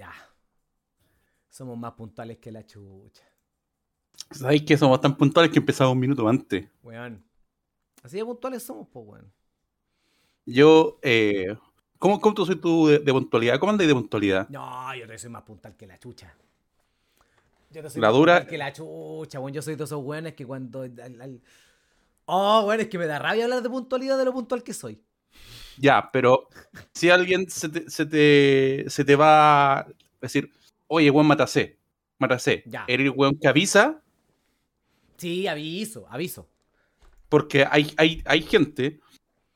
Ya. Somos más puntuales que la chucha. ¿Sabéis que somos tan puntuales que empezamos un minuto antes? Weón. Así de puntuales somos, pues, weón. Yo, eh, ¿cómo, ¿cómo tú soy tú de, de puntualidad? ¿Cómo andáis de puntualidad? No, yo te soy más puntual que la chucha. Yo te soy La más dura- puntual que la chucha, weón. Yo soy de esos weones que cuando. al- al- Oh, weón, es que me da rabia hablar de puntualidad de lo puntual que soy. Ya, pero si alguien se te, se te, se te va a decir, oye, weón, matacé, Ya. eres el weón que avisa, Sí, aviso, aviso. porque hay, hay, hay gente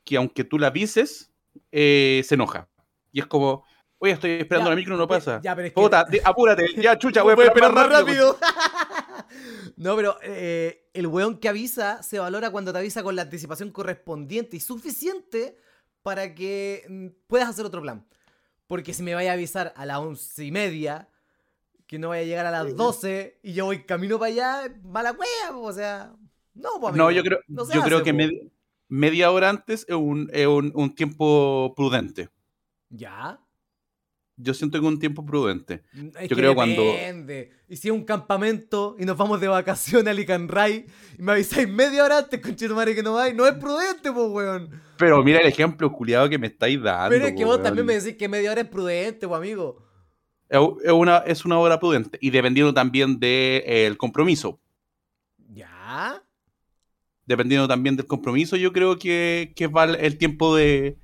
que aunque tú la avises, eh, se enoja. Y es como, oye, estoy esperando Ya, la micro, no pasa. Ya, pero es que. Apúrate, ya, chucha, Voy a esperar más rápido. no, pero eh, el weón que avisa se valora cuando te avisa con la anticipación correspondiente y suficiente para que mm, puedas hacer otro plan. Porque si me vaya a avisar a las once y media, que no vaya a llegar a las 12 y yo voy camino para allá, mala wea, po, o sea. No, pues, No, amigo, yo creo, no yo creo que po. medi- media hora antes es un, es un, un tiempo prudente. Ya. Yo siento que es un tiempo prudente. Mm, Es Yo que creo cuando-. Y si es un campamento y nos vamos de vacaciones a Licanray y me avisáis media hora antes, conchetumare, que no vais, no es prudente, pues, weón. Pero mira el ejemplo culiado que me estáis dando. Pero es que po, vos weón. también me decís que media hora es prudente, pues, amigo. Es una, es una hora prudente. Y dependiendo también del compromiso. ¿Ya? Dependiendo también del compromiso, yo creo que, que va el- el tiempo de,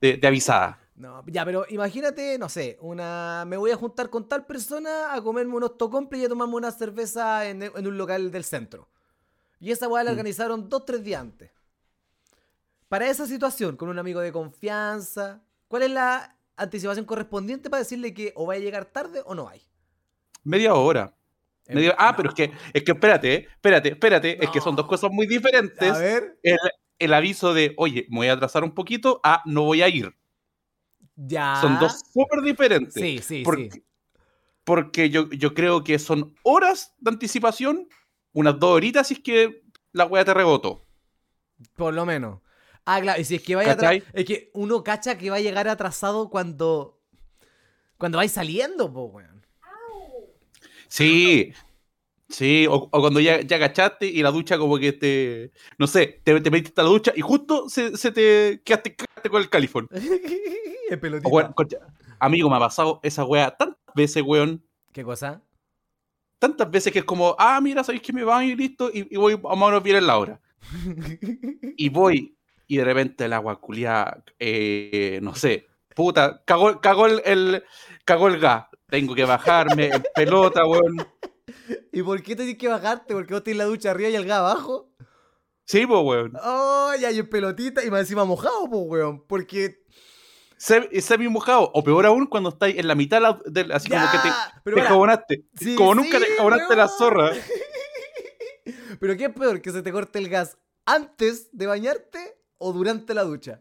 de, de avisada. No, ya, pero imagínate, no sé, una. Me voy a juntar con tal persona a comerme unos tocomples y a tomarme una cerveza en, en un local del centro. Y esa weá la Mm. organizaron dos, tres días antes. Para esa situación, con un amigo de confianza, ¿cuál es la anticipación correspondiente para decirle que o va a llegar tarde o no hay? Media hora. Media- ah, no. pero es que, es que espérate, eh, espérate, espérate. Es que son dos cosas muy diferentes. A ver, El, el aviso de, oye, me voy a atrasar un poquito, a no voy a ir. Ya. Son dos súper diferentes. Sí, sí, porque, sí. porque yo, yo creo que son horas de anticipación, unas dos horitas si es que la wea te rebotó. Por lo menos. Ah, claro, y si es que vaya Es que uno cacha que va a llegar atrasado cuando. Cuando vais saliendo, po, weón. Sí, sí, o, o cuando ya, ya cachaste y la ducha como que te, no sé, te, te metiste a la ducha y justo se, se te quedaste, quedaste con el califón. Es pelotita. O, weón, concha, amigo, me ha pasado esa wea tantas veces, weón, ¿Qué cosa? tantas veces que es como, ah, mira, sabéis que me van y listo, y, y voy a menos bien en la hora. Y voy, y de repente el agua eh, no sé, puta, cagó, cagó el, el- cagó el gas. Tengo que bajarme en pelota, weón. ¿Y por qué tenés que bajarte? ¿Porque vos tenés la ducha arriba y el gas abajo? Sí, pues, weón. Oh, ya, y en pelotita y más encima mojado, pues, weón. Porque. Se- semi mojado, o peor aún cuando estáis en la mitad de la- del- así como que te, pero te jabonaste. Sí, como nunca sí, te jabonaste la zorra. ¿Pero qué es peor? ¿Que se te corte el gas antes de bañarte o durante la ducha?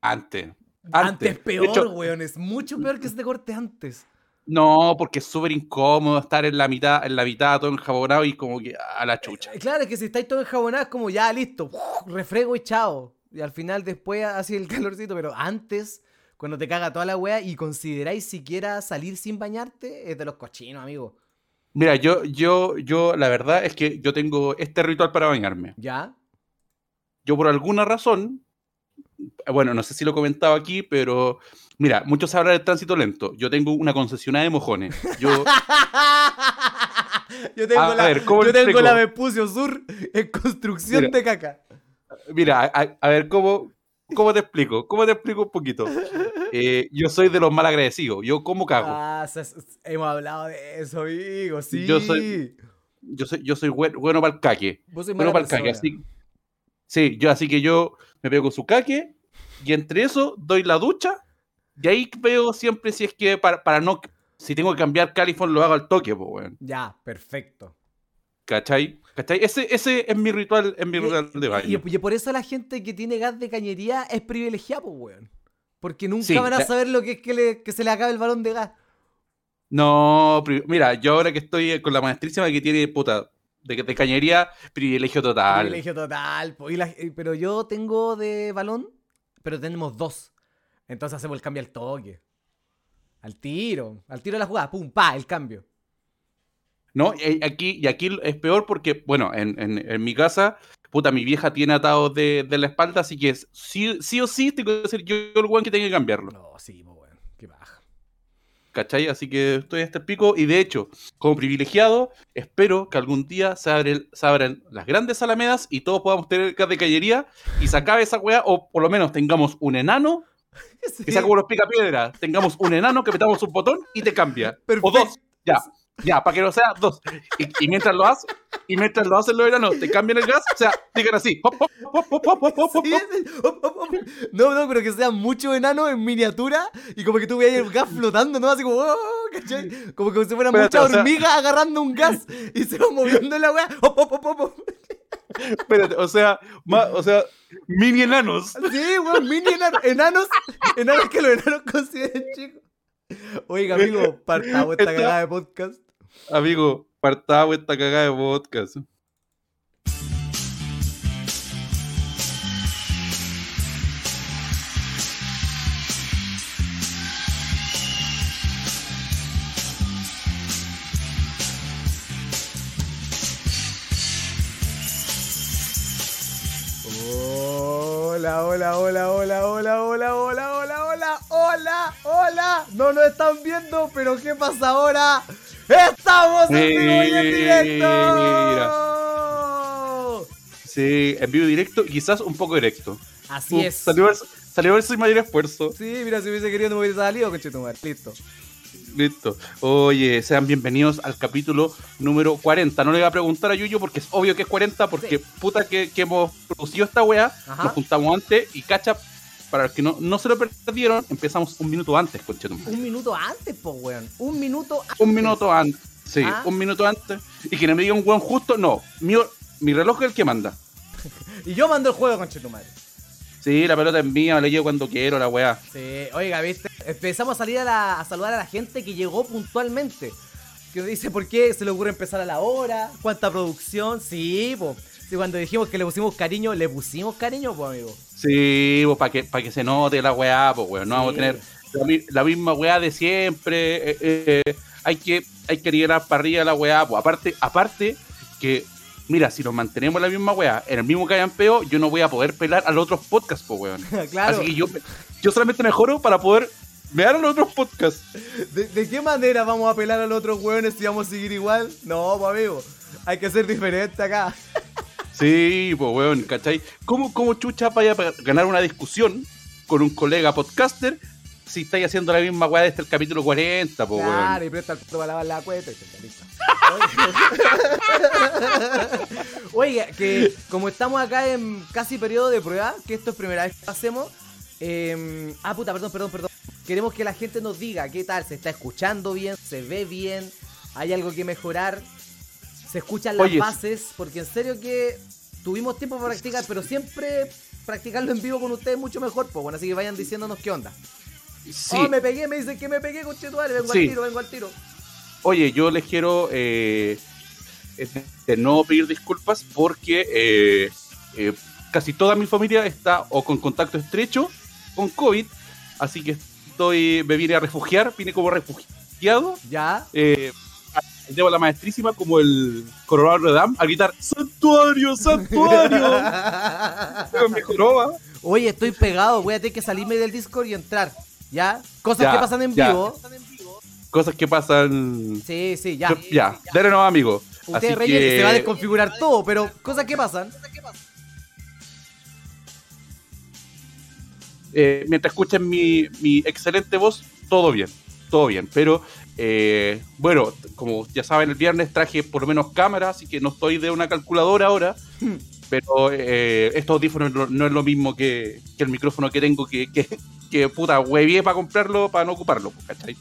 Antes. Antes, Antes. es peor, hecho- weón. Es mucho peor que se te corte antes. No, porque es súper incómodo estar en la mitad, en la mitad todo enjabonado y como que a la chucha. Eh, Claro, es que si estáis todo enjabonado es como ya, listo. Refrego y chao. Y al final después así el calorcito. Pero antes, cuando te caga toda la wea y consideráis siquiera salir sin bañarte, es de los cochinos, amigo. Mira, yo, yo, yo, la verdad es que yo tengo este ritual para bañarme. ¿Ya? Yo por alguna razón, bueno, no sé si lo he comentado aquí, pero mira, muchos hablan del tránsito lento. Yo tengo una concesionada de mojones. Yo, yo tengo, A la, ver, Vespucio Sur en construcción Mira. de caca. mira, a, a ver, ¿cómo, ¿cómo te explico? ¿Cómo te explico un poquito? Eh, yo soy de los mal agradecidos. Yo como cago. Ah, hemos hablado de eso, amigo. Sí. Yo soy- Yo soy, yo soy buen- bueno para el caque. Vos sois Bueno para el caque. Así, sí, yo así que yo me pego su caque y entre eso doy la ducha y ahí veo siempre si es que para, para no... Si tengo que cambiar California lo hago al toque, pues, weón. Ya, perfecto. ¿Cachai? ¿Cachai? Ese, ese es mi ritual, es mi Y- ritual de baño. Y, y por eso la gente que tiene gas de cañería es privilegiada, pues, weón. Porque nunca Sí, van a la- saber lo que es que, le- que se le acabe el balón de gas. No, mira, yo ahora que estoy con la maestrísima que tiene, puta, de, de cañería, privilegio total. Privilegio total. po. Y la- pero yo tengo de balón, pero tenemos dos. Entonces hacemos el cambio al toque. Al tiro, al tiro de la jugada, pum, pa, el cambio. No, y aquí, y aquí es peor porque, bueno, en, en- en mi casa, puta, mi vieja tiene atados de, de la espalda, así que es- sí, sí o sí tengo que ser yo el weón que tenga que cambiarlo. No, sí, pues weón, qué baja. ¿Cachai? Así que estoy a este pico y de hecho, como privilegiado, espero que algún día se, se abran las grandes alamedas y todos podamos tener de callería y se acabe esa weá, o por lo menos tengamos un enano que sea como los picapiedras, tengamos un enano que metamos un botón y te cambia. Perfecto. O dos, ya, ya, para que no sea dos. Y, y mientras lo haces, y mientras lo hacen los enanos, te cambian el gas, o sea, digan así. hop, hop, hop, Sí, sí. No, no, pero que sean muchos enanos en miniatura y como que tú veas el gas flotando, ¿no? Así como, oh, ¿cachai? Como que se fueran Espérate, muchas o sea- hormigas agarrando un gas y se va moviendo la weá. Espérate, o sea, ma- o sea, mini enanos. Sí, weón, mini enanos. Enanos, enanos que los enanos consideren chicos. Oiga, amigo, partamos esta Esta- cagada de podcast. Amigo, partamos esta cagada de podcast. Hola, hola, hola, hola, hola, hola, hola, hola, hola, hola, hola. No nos están viendo, pero ¿qué pasa ahora? ¡Estamos en vivo y en directo! Sí, en vivo directo, quizás un poco directo. Así es. Salió, salió ver sin mayor esfuerzo. Sí, mira, si hubiese querido no me hubiese salido, conchetumar. Listo. Listo. Oye, sean bienvenidos al capítulo número 40. No le voy a preguntar a Yuyo porque es obvio que es 40, porque puta que, que hemos producido esta wea. Ajá. Nos juntamos antes y cacha, para los que no, no se lo perdieron, empezamos un minuto antes, conchetumare. Un minuto antes, po, weón. Un minuto antes. Un minuto antes. Sí, Ah. un minuto antes. Y que no me diga un weón justo, no. Mi, mi reloj es el que manda. Y yo mando el juego, conchetumare. Sí, la pelota es mía, la llevo cuando quiero, la weá. Sí, oiga, viste, empezamos a salir a, la- a saludar a la gente que llegó puntualmente. Que dice por qué se le ocurre empezar a la hora, cuánta producción. Sí, po. Sí, cuando dijimos que le pusimos cariño, le pusimos cariño, pues, amigo. Sí, pues para que, pa' que se note la weá, pues weón. No Sí. vamos a tener la, mi- la misma weá de siempre. eh, eh, hay que hay que liderar para arriba la weá. Pues aparte, aparte que, mira, si nos mantenemos la misma weá, en el mismo callampeo, yo no voy a poder pelar a los otros podcasts, pues weón. claro. Así que yo, yo solamente mejoro para poder ver a los otros podcasts. ¿De, de qué manera vamos a apelar a los otros hueones si vamos a seguir igual? No, pues, amigo. Hay que ser diferente acá. Sí, pues weón, ¿cachai? ¿Cómo, cómo chucha vaya a ganar una discusión con un colega podcaster si estáis haciendo la misma weá desde el capítulo 40, pues weón? Claro, y presta el puto para lavar la cuenta y te listo. Oiga, que como estamos acá en casi periodo de prueba, que esto es primera vez que lo hacemos. eh, ah, puta, perdón, perdón, perdón. Queremos que la gente nos diga qué tal, se está escuchando bien, se ve bien, hay algo que mejorar, se escuchan las Oye, bases, porque en serio que tuvimos tiempo para practicar, pero siempre practicarlo en vivo con ustedes es mucho mejor, pues bueno, así que vayan diciéndonos qué onda. Sí. Oh, me pegué, me dicen que me pegué, conchetuare, vengo Sí. al tiro, vengo al tiro. Oye, yo les quiero eh, de no pedir disculpas porque eh, eh, casi toda mi familia está o con contacto estrecho con COVID, así que estoy, me vine a refugiar, vine como refugiado. Ya. Eh, llevo a la maestrísima como el coronel Redam a gritar ¡Santuario, santuario! Con mi joroba. Oye, estoy pegado, voy a tener que salirme del Discord y entrar. ¿Ya? Cosas Ya, que pasan en ya. vivo. Cosas que pasan. Sí, sí, ya. Ya, dale no, amigo. Usted Así rellene, que- se va a desconfigurar todo, pero cosas que pasan. eh, mientras escuchen mi, mi excelente voz, todo bien, todo bien. Pero eh, bueno, como ya saben, el viernes traje por lo menos cámara, así que no estoy de una calculadora ahora. Pero eh, estos audífonos no, no es lo mismo que, que el micrófono que tengo, que, que, que puta, huevié para comprarlo, para no ocuparlo, ¿cachai?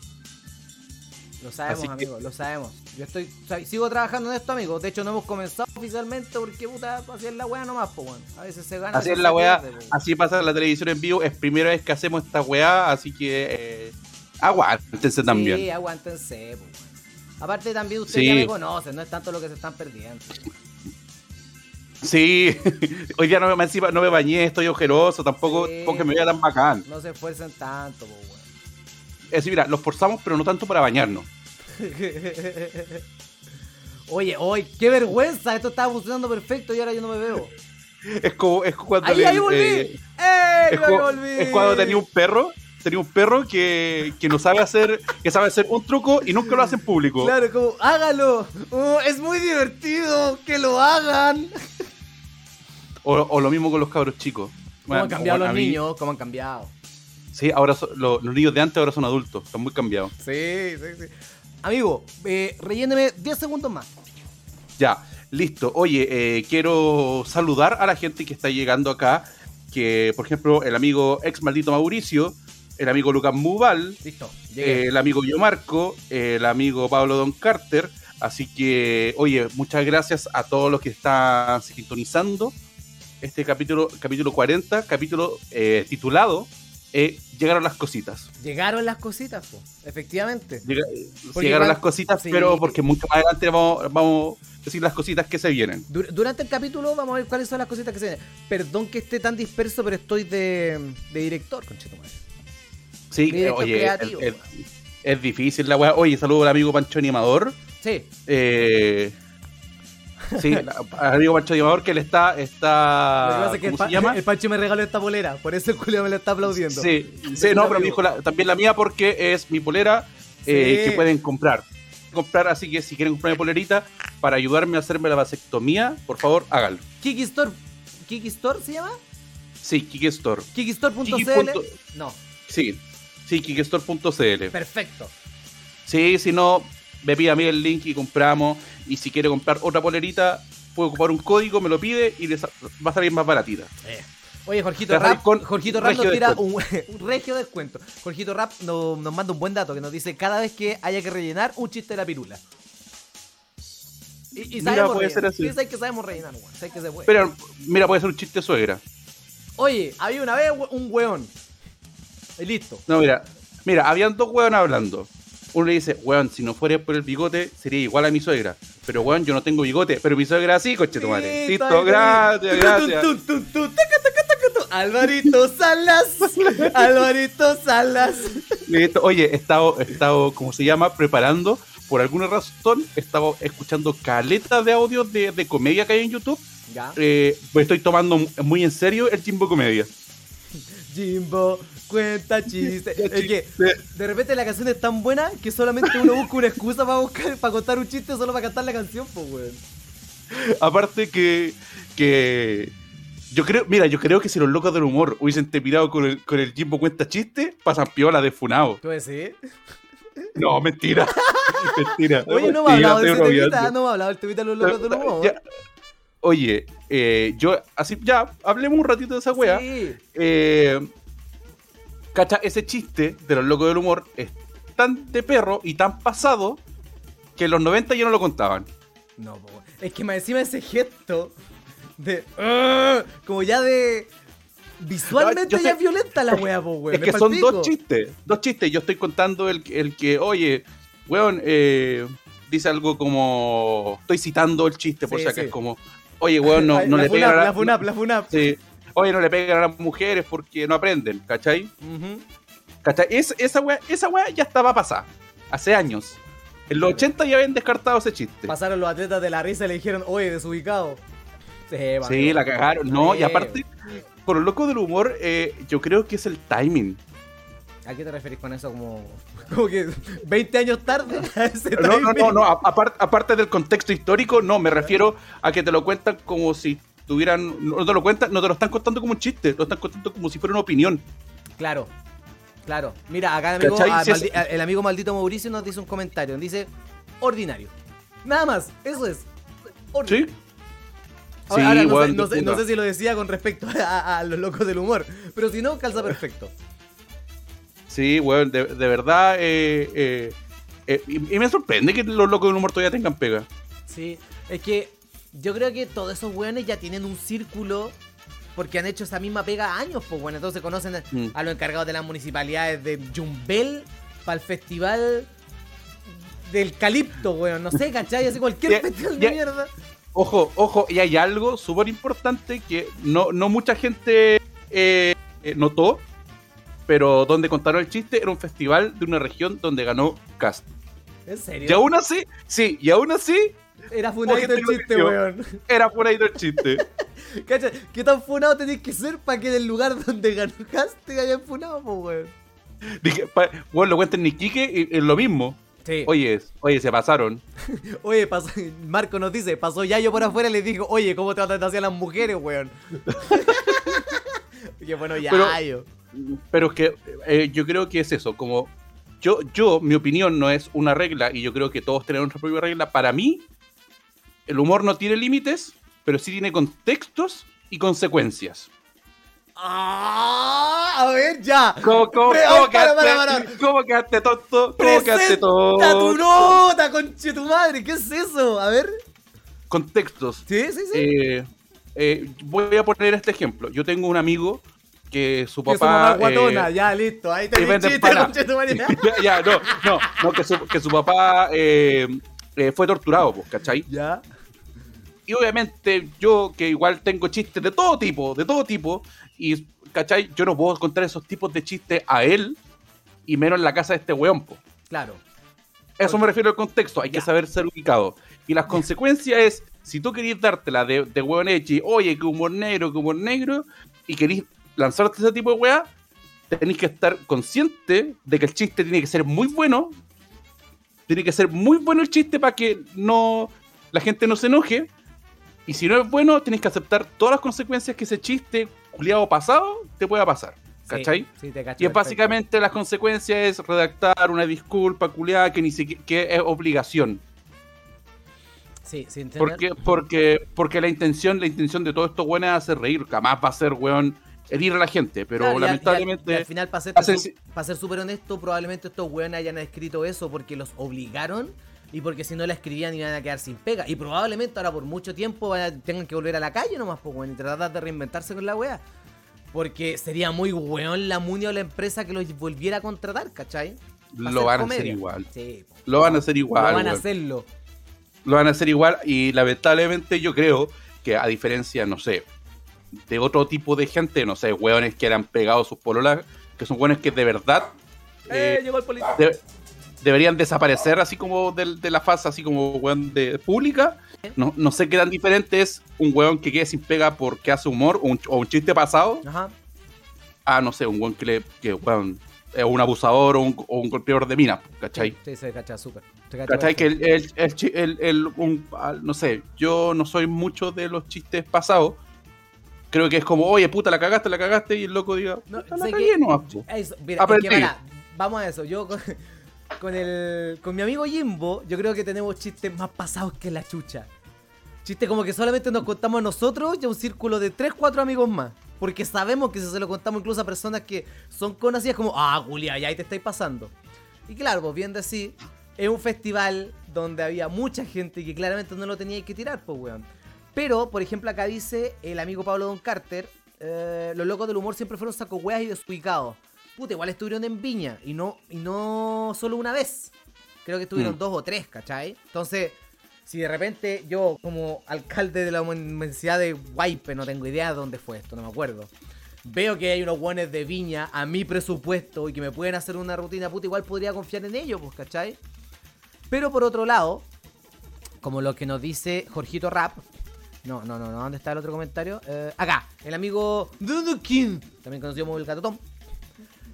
Lo sabemos, Así que- amigo, lo sabemos. Yo estoy, sigo trabajando en esto, amigo. De hecho, no hemos comenzado oficialmente porque, puta, así es la weá nomás, po, weón. A veces se gana. Así es la weá, pierde, po. así pasa la televisión en vivo, es primera vez que hacemos esta weá, así que eh, aguántense también. Sí, aguántense, po, weón. Aparte, también ustedes Sí. ya me conocen, no es tanto lo que se están perdiendo. Sí, hoy día no me, encima no me bañé, estoy ojeroso, tampoco Sí. porque me vea tan bacán. No se esfuercen tanto, po, weón. decir, mira, los forzamos, pero no tanto para bañarnos. Oye, oye, qué vergüenza, esto estaba funcionando perfecto y ahora yo no me veo. Es como, es cuando. ¡Ahí, le- ahí volví! eh, ¡Eh, es, volví! es cuando tenía un perro, tenía un perro que, que no sabe hacer, que sabe hacer un truco y nunca lo hace en público. Claro, como, hágalo. Oh, es muy divertido que lo hagan. O, o lo mismo con los cabros chicos. ¿Cómo han cambiado bueno, los mí- niños? ¿Cómo han cambiado? Sí, ahora son- lo- los niños de antes ahora son adultos, están muy cambiados. Sí, sí, sí. Amigo, eh, relléneme 10 segundos más. Ya, listo. Oye, eh, quiero saludar a la gente que está llegando acá. Que, por ejemplo, el amigo ex maldito Mauricio, el amigo Lucas Mubal, Listo, eh, el amigo Yo Marco, el amigo Pablo Don Carter. Así que, oye, muchas gracias a todos los que están sintonizando este capítulo, capítulo 40, capítulo eh, titulado eh, Llegaron las cositas. Llegaron las cositas, po. efectivamente. Llega- Porque llegaron las cositas, sí. pero porque mucho más adelante vamos, vamos a decir las cositas que se vienen. Dur- durante el capítulo vamos a ver cuáles son las cositas que se vienen. Perdón que esté tan disperso, pero estoy de, de director, conchetumadre. Sí, Director eh, oye, creativo, es difícil la weá. Oye, saludo al amigo Pancho Animador. Sí, Eh, sí, al amigo Pancho Animador que él está, lo que está pasa es que el, ¿cómo pa- se llama? el Pancho me regaló esta polera, por eso el Julio me la está aplaudiendo. Sí, sí, no, pero me dijo la- también la mía porque es mi polera eh, Sí. que pueden comprar. Comprar, así que si quieren comprar mi polerita para ayudarme a hacerme la vasectomía, por favor, háganlo. Kiki Store, Kiki Store se llama? Sí, Kiki Store. Kikistore.cl. Kiki No, Sí, sí, kikistore.cl. perfecto. Sí, si no, me pide a mí el link y compramos. Y si quiere comprar otra polerita, puede ocupar un código, me lo pide y le sa- va a salir más baratita. Eh. Oye, Jorgito Rap, con Jorgito Rap nos tira un, un regio descuento. Jorgito Rap no- nos manda un buen dato que nos dice cada vez que haya que rellenar un chiste de la pirula. Y, y Mira, sabemos puede rellenar. ser así. Sí, sabes que sabemos rellenar, weón. Que se puede. Pero, mira, puede ser un chiste suegra. Oye, había una vez un weón. Y listo. No, mira, mira, habían dos hueones hablando. Uno le dice, weón, si no fuera por el bigote, sería igual a mi suegra. Pero, weón, yo no tengo bigote, pero mi suegra sí, coche tu madre. Listo, gracias, gracias. Alvarito Salas. Alvarito Salas. Listo. Oye, he estado, he estado, ¿cómo se llama? Preparando. Por alguna razón, he estado escuchando caletas de audios de, de comedia que hay en YouTube. Ya. Eh, pues estoy tomando muy en serio el Jimbo Comedia. Jimbo, cuenta chiste. Es que de repente la canción es tan buena que solamente uno busca una excusa para buscar, para contar un chiste solo para cantar la canción, pues weón. Aparte que, que yo creo, mira, yo creo que si los locos del humor hubiesen terminado con el, con el Jimbo cuenta chiste, pasan piola de funado. ¿Tú decís? No, mentira. mentira. Oye, no me ha hablado de ese bromeando. no me ha hablado del temita de los locos del humor. Ya. Oye, eh, yo, así, ya, hablemos un ratito de esa wea. Sí. Eh, cacha, ese chiste de los locos del humor es tan de perro y tan pasado que en los 90 ya no lo contaban. No, po, es que más encima ese gesto de. "Ugh", como ya de. Visualmente No, ya es violenta la wea, po, weón. es me que son dos chistes, dos chistes. Yo estoy contando el, el que, oye, weón, eh, dice algo como. Estoy citando el chiste, por Sí, si acaso, sí. es como, oye, weón, no, no la le a la funap, la funap. sí. Oye, no le pegan a las mujeres porque no aprenden, ¿cachai? Ujú. ¿Cachai? Es- esa weá esa weá ya estaba pasada, hace años. En los 80 ya habían descartado ese chiste. Pasaron los atletas de la risa y le dijeron, oye, desubicado. Sí, la cagaron. No, y aparte, por lo loco del humor, eh, yo creo que es el timing. ¿A qué te referís con eso? Como, como que 20 años tarde. No, no, no, no, aparte del contexto histórico, no, me refiero a que te lo cuentan como si tuvieran, no te lo cuentan, no te lo están contando como un chiste, lo están contando como si fuera una opinión. Claro, claro. Mira, acá el amigo, ah, Si es- maldi- el amigo maldito Mauricio nos dice un comentario. Dice, ordinario. Nada más, eso es. Ordinario. ¿Sí? Ahora, ahora no, sé, weón, no de sé- no puta. sé si lo decía con respecto a, a los locos del humor, pero si no, calza perfecto. Sí, weón, de, de verdad, eh, eh, eh, y, y me sorprende que los locos del humor todavía tengan pega. Sí, es que yo creo que todos esos weones ya tienen un círculo porque han hecho esa misma pega años, pues bueno, entonces conocen a, Mm. a los encargados de las municipalidades de Jumbel para el festival del Calipto, weón, no sé, ¿cachai? Así cualquier Ya- festival ya- de mierda. Ojo, ojo, y hay algo súper importante que no, no mucha gente eh, eh, notó, pero donde contaron el chiste era un festival de una región donde ganó Cast. ¿En serio? Y aún así, sí, y aún así Era funadito el chiste, weón. era ahí el chiste. Cacha, ¿qué tan funado tenés que ser para que en el lugar donde ganaste te hayan funado, po, weón? Dije, pa- bueno, lo cuenten ni Quique y es lo mismo. Sí. Oye, oye, se pasaron. Oye, pasó, Marco nos dice, pasó Yayo por afuera y le dijo, oye, ¿cómo tratan así a las mujeres, weón? Qué bueno Pero- Yayo. Pero es que eh, yo creo que es eso, como yo, yo, mi opinión no es una regla y yo creo que todos tenemos nuestra propia regla. Para mí, el humor no tiene límites, pero sí tiene contextos y consecuencias. Ah, a ver, ya. ¿Cómo, cómo, Pre- cómo ay, para, quedaste, para, para. ¿Cómo quedaste tonto? ¿Cómo quedaste Presenta tu tonto? nota, conche tu madre. ¿Qué es eso? A ver. Contextos. Sí, sí, sí. Eh, eh, voy a poner este ejemplo. Yo tengo un amigo que su que su papá... mamá guatona, eh, ya, listo. Ahí te chiste, conche tu madre. ya, ya, no, no, no, que su, que su papá eh, fue torturado, pues, ¿cachai? Ya. Y obviamente yo, que igual tengo chistes de todo tipo, de todo tipo, y, ¿cachai? Yo no puedo contar esos tipos de chistes a él, y menos en la casa de este weón, pues. Claro. Eso me refiero al contexto, hay Ya. que saber ser ubicado. Y las consecuencias es, si tú querías dártela de, de hueón hecho, oye, que humor negro, que humor negro, y querís lanzarte ese tipo de weá, tenéis que estar consciente de que el chiste tiene que ser muy bueno, tiene que ser muy bueno el chiste para que no la gente no se enoje, y si no es bueno, tienes que aceptar todas las consecuencias que ese chiste culiado pasado te pueda pasar. ¿Cachai? Sí, sí, te cacho. Y es básicamente las consecuencias es redactar una disculpa culiada que ni siquiera que es obligación. Sí, sí, entiendo. Porque, porque, porque la intención, la intención de todo esto bueno es hacer reír, jamás va a ser weón herir a la gente, pero Claro, lamentablemente. y al, y al final, para ser, hace- pa' ser súper honesto, probablemente estos weones hayan escrito eso porque los obligaron y porque si no la escribían iban a quedar sin pega. Y probablemente ahora por mucho tiempo vayan- tengan que volver a la calle nomás, pues, weón, y tratar de reinventarse con la wea. Porque sería muy weón la Muni o la empresa que los volviera a contratar, ¿cachai? Lo van a hacer igual. Sí. Lo van a hacer igual. Lo van a weón. hacerlo. Lo van a hacer igual y lamentablemente yo creo que a diferencia, no sé, de otro tipo de gente, no sé, weones que le han pegado sus pololas, que son weones que de verdad ¡Eh, eh, llegó el policía! de- deberían desaparecer así como del- de, la fase, así como weón de pública. No, no sé qué tan diferente es un weón que quede sin pega porque hace humor o un, o un chiste pasado Ajá. a, no sé, un weón que, le, que es un abusador o un, o un golpeador de minas, ¿cachai? Sí, se cacha súper. ¿Cachai? Que el, el, el el- un- ah, no sé, yo no soy mucho de los chistes pasados. Creo que es como, oye, puta, la cagaste, la cagaste, y el loco diga, No, "Puta, la cagué po". Eso, mira, es que, para, vamos a eso. Yo con, con el, con mi amigo Jimbo, yo creo que tenemos chistes más pasados que la chucha. Chistes como que solamente nos contamos nosotros y a un círculo de 3, 4 amigos más. Porque sabemos que si se lo contamos incluso a personas que son conocidas como, ah, Julia, ya ahí te estáis pasando. Y claro, pues bien decir, es un festival donde había mucha gente y que claramente no lo tenía que tirar, pues weón. Pero, por ejemplo, acá dice el amigo Pablo Don Carter, eh, los locos del humor siempre fueron saco weas y desubicados. Puta, igual estuvieron en Viña y no, y no solo una vez. Creo que estuvieron Mm. dos o tres, ¿cachai? Entonces, si de repente yo, como alcalde de la Universidad de Guaype, no tengo idea de dónde fue esto, no me acuerdo. Veo que hay unos guones de viña a mi presupuesto y que me pueden hacer una rutina puta, igual podría confiar en ellos, pues, ¿cachai? Pero por otro lado, como lo que nos dice Jorgito Rap. No, no, no, no. ¿Dónde está el otro comentario? Eh, acá, el amigo Dudukin, también conocido como el Gato Tom.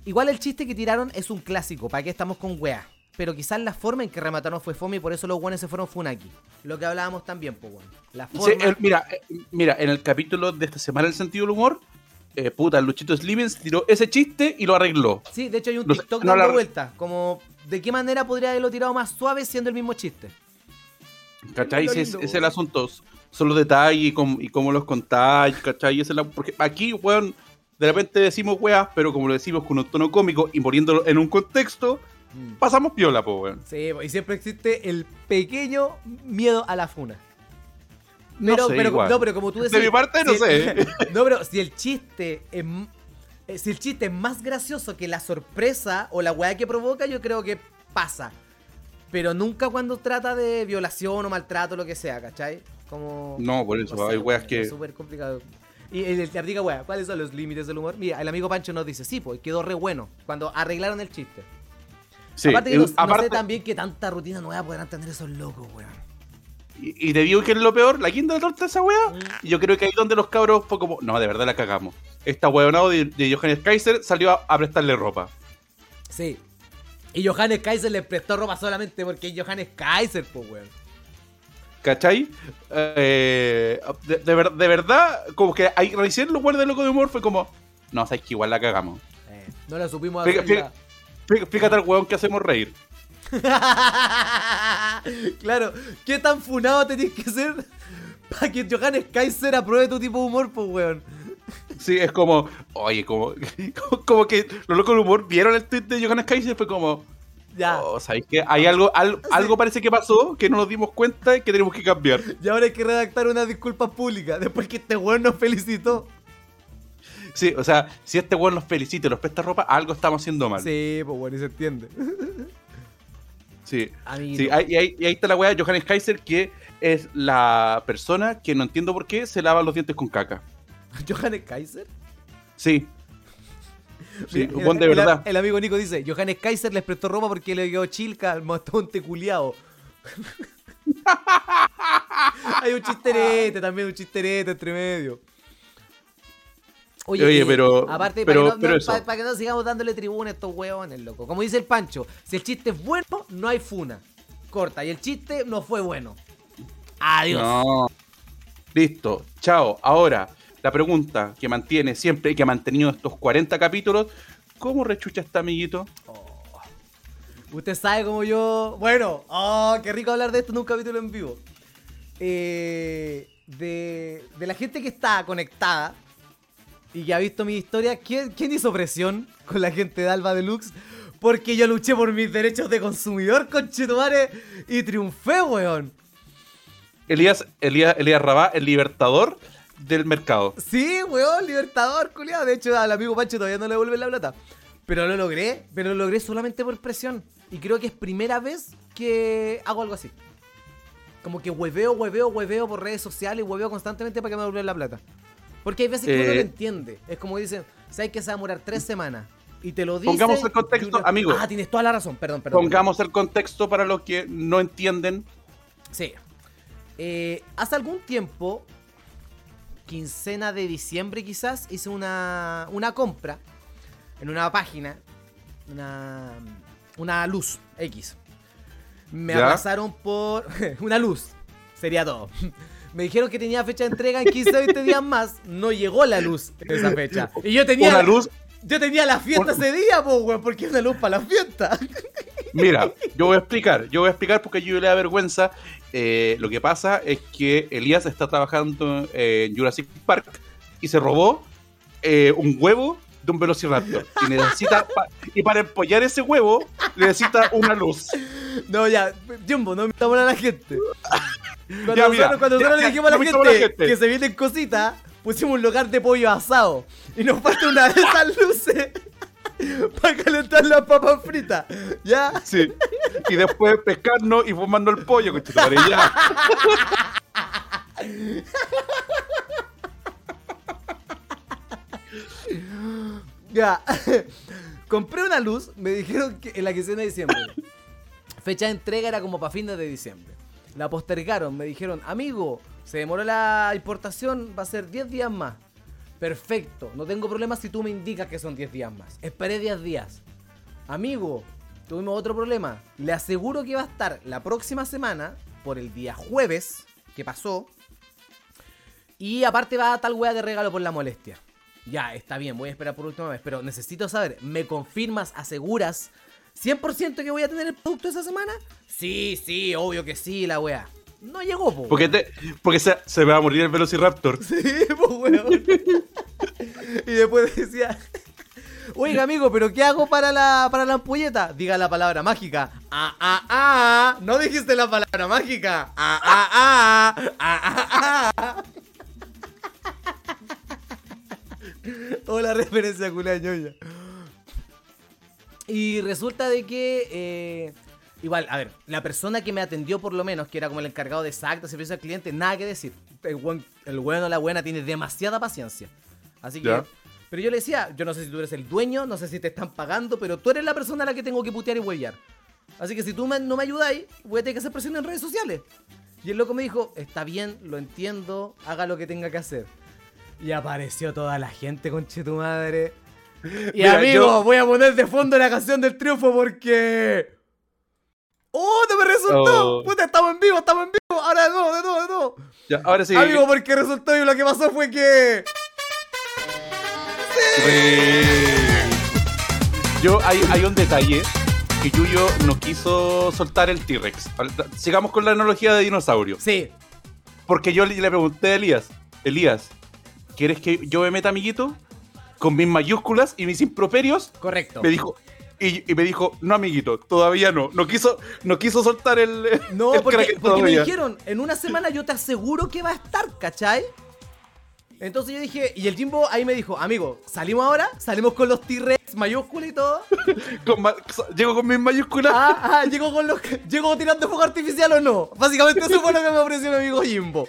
Igual el chiste que tiraron es un clásico, ¿para qué estamos con weá? Pero quizás la forma en que remataron fue fome y por eso los guanes se fueron funaki. Lo que hablábamos también, pues, weón. La Sí, forma... el- mira, eh, mira, en el capítulo de esta semana del sentido del humor, eh, puta, el Luchito Slimens tiró ese chiste y lo arregló. Sí, de hecho hay un No sé, TikTok no dando la- vuelta. Como, ¿de qué manera podría haberlo tirado más suave siendo el mismo chiste? ¿Cachai? Ese es el asunto. Son los detalles y, cómo- y cómo los contáis, ¿cachai? Es la- porque aquí, weón, de repente decimos weas, pero como lo decimos con un tono cómico y poniéndolo en un contexto, Mm. pasamos piola, po, weón. Sí, y siempre existe el pequeño miedo a la funa. No Pero, sé, pero, igual. no, pero como tú De decís. mi parte, no si- sé. no, pero si el chiste es. eh, Si el chiste es más gracioso que la sorpresa o la weá que provoca, yo creo que pasa. Pero nunca cuando trata de violación o maltrato o lo que sea, ¿cachai? Como. No, por eso, hay weas weón, que. Es súper complicado. Y el, el artica, weá, ¿cuáles son los límites del humor? Mira, el amigo Pancho nos dice, sí, pues quedó re bueno cuando arreglaron el chiste. Sí, aparte, que el- no, no aparte- sé también que tanta rutina nueva podrán tener esos locos, weón. y, y te digo que es lo peor, la quinta de torta esa weá. Mm. Y yo creo que ahí donde los cabros fue como, no, de verdad la cagamos. Esta weonado de, de Johannes Kaiser salió a, a prestarle ropa. Sí. Y Johannes Kaiser le prestó ropa solamente porque es Johannes Kaiser, pues, weón. ¿Cachai? Eh, de, de ver- de verdad, como que ahí recién lo guarda loco de humor fue como, no, sabes que igual la cagamos. Eh, no la supimos hacer. fí- fí- Fíjate al weón que hacemos reír. claro, ¿qué tan funado tenés que ser para que Johannes Kaiser apruebe tu tipo de humor, pues, weón? Sí, es como, oye, como, como que los locos del humor vieron el tweet de Johannes Kaiser y fue como, Ya. oh, ¿sabéis qué? Hay algo, al- algo parece que pasó que no nos dimos cuenta y que tenemos que cambiar. Y ahora hay que redactar unas disculpas públicas después que este weón nos felicitó. Sí, o sea, si este weón nos felicita y nos presta ropa, algo estamos haciendo mal. Sí, pues, bueno, y se entiende. sí. Ahí, y ahí, y ahí está la weá de Johannes Kaiser, que es la persona que no entiendo por qué se lava los dientes con caca. ¿Johannes Kaiser? Sí. Sí, weón, de el, verdad. El, amigo Nico dice, Johannes Kaiser les prestó ropa porque le quedó chilca al mastonte culiao. Hay un chisterete también, un chisterete entre medio. Oye, eh, pero- Aparte, pero- para, que no, pero no- eso. pa- pa' que no sigamos dándole tribuna a estos huevones, loco. Como dice el Pancho, si el chiste es bueno, no hay funa. Corta. Y el chiste no fue bueno. Adiós. No. Listo, chao. Ahora, la pregunta que mantiene siempre y que ha mantenido estos 40 capítulos, ¿cómo rechucha este amiguito? Usted sabe como yo. Bueno, oh, qué rico hablar de esto en un capítulo en vivo. Eh, de, de la gente que está conectada y que ha visto mi historia, ¿quién, quién hizo presión con la gente de Alba Deluxe? Porque yo luché por mis derechos de consumidor, conchetumare, y triunfé, weón. Elías, Elías, Elías Rabá, el libertador del mercado. Sí, weón, libertador, culiado. De hecho, al amigo Pancho todavía no le devuelven la plata. Pero lo logré, pero lo logré solamente por presión. Y creo que es primera vez que hago algo así. Como que hueveo, hueveo, hueveo por redes sociales, hueveo constantemente para que me devuelvan la plata. Porque hay veces que uno Eh. lo entiende. Es como dicen, ¿sabes que se va a demorar tres semanas? Y te lo dice. Pongamos el contexto, amigo. Ah, tienes toda la razón, perdón, perdón. Pongamos el contexto para los que no entienden. Sí. Eh, hace algún tiempo, quincena de diciembre quizás, hice una, una compra en una página, una, una luz X. Me ¿Ya? aplazaron por una luz, sería todo. Me dijeron que tenía fecha de entrega en 15 o 20 días más. No llegó la luz en esa fecha. Y yo tenía, Una luz, yo tenía la fiesta ese día, po, weón, porque es una luz para la fiesta. mira, yo voy a explicar, yo voy a explicar porque yo le da vergüenza. Eh, lo que pasa es que Elías está trabajando en Jurassic Park y se robó eh, un huevo de un velociraptor. Y necesita, pa- y para empollar ese huevo, necesita una luz. No, ya, Jumbo, no invitamos a la gente. Cuando Ya, mira, nosotros, cuando ya, nosotros ya, le dijimos a no la invitamos gente, a la gente. que se vienen cositas, pusimos un lugar de pollo asado. Y nos falta una de esas luces para calentar las papas fritas. ¿Ya? Sí. Y después pescarnos y fumando el pollo, conchetumare, ya. Ya. Compré una luz, me dijeron que en la quincena de diciembre. Fecha de entrega era como para fines de diciembre. La postergaron, me dijeron, amigo, se demoró la importación, va a ser 10 días más. Perfecto, no tengo problema si tú me indicas que son 10 días más. Esperé 10 días. Amigo, tuvimos otro problema. Le aseguro que va a estar la próxima semana, por el día jueves, que pasó. Y aparte va a tal wea de regalo por la molestia. Ya, está bien, voy a esperar por última vez, pero necesito saber, ¿me confirmas, aseguras 100% que voy a tener el producto esa semana? Sí, sí, obvio que sí, la wea. No llegó, po. Porque, te- porque se, se va a morir el velociraptor. Sí, po, weón. y después decía, oiga, amigo, ¿pero qué hago para la, para la ampolleta? Diga la palabra mágica. Ah, ah, ah. No dijiste la palabra mágica. Ah, ah, ah. Ah, ah, ah. Hola, referencia culia ñoña. Y resulta de que eh, Igual, a ver, la persona que me atendió por lo menos, que era como el encargado de exacto servicio al cliente, nada que decir. El, buen, el bueno o la buena tiene demasiada paciencia. Así que... Ya. Pero yo le decía, yo no sé si tú eres el dueño, no sé si te están pagando, pero tú eres la persona a la que tengo que putear y huellar. Así que si tú me- no me ayudáis, voy a tener que hacer presión en redes sociales. Y el loco me dijo, está bien, lo entiendo, haga lo que tenga que hacer. Y apareció toda la gente, conche tu madre. Y Mira, amigo, yo- voy a poner de fondo la canción del triunfo porque... ¡Oh, no me resultó! Oh. ¡Puta, estamos en vivo, estamos en vivo! Ahora de nuevo, de nuevo, de nuevo. Ya, ahora sí. Amigo, porque resultó y lo que pasó fue que... Eh, Yo, hay, hay un detalle que Yuyo no quiso soltar el T-Rex. Sigamos con la analogía de dinosaurio. Sí, Porque yo le, le pregunté a Elías, Elías, ¿quieres que yo me meta, amiguito? Con mis mayúsculas y mis improperios. correcto. Me dijo, y, y me dijo, no, amiguito, todavía no. No quiso, no quiso soltar el. No, el porque, me dijeron, en una semana yo te aseguro que va a estar, ¿cachai? Entonces yo dije, y el Jimbo ahí me dijo, amigo, ¿salimos ahora? ¿Salimos con los T-Rex mayúsculas y todo? Con llego con mis mayúsculas. Ah, ah, ¿llego, con los, ¿llego tirando fuego artificial o no? Básicamente eso fue lo que me ofreció mi amigo Jimbo.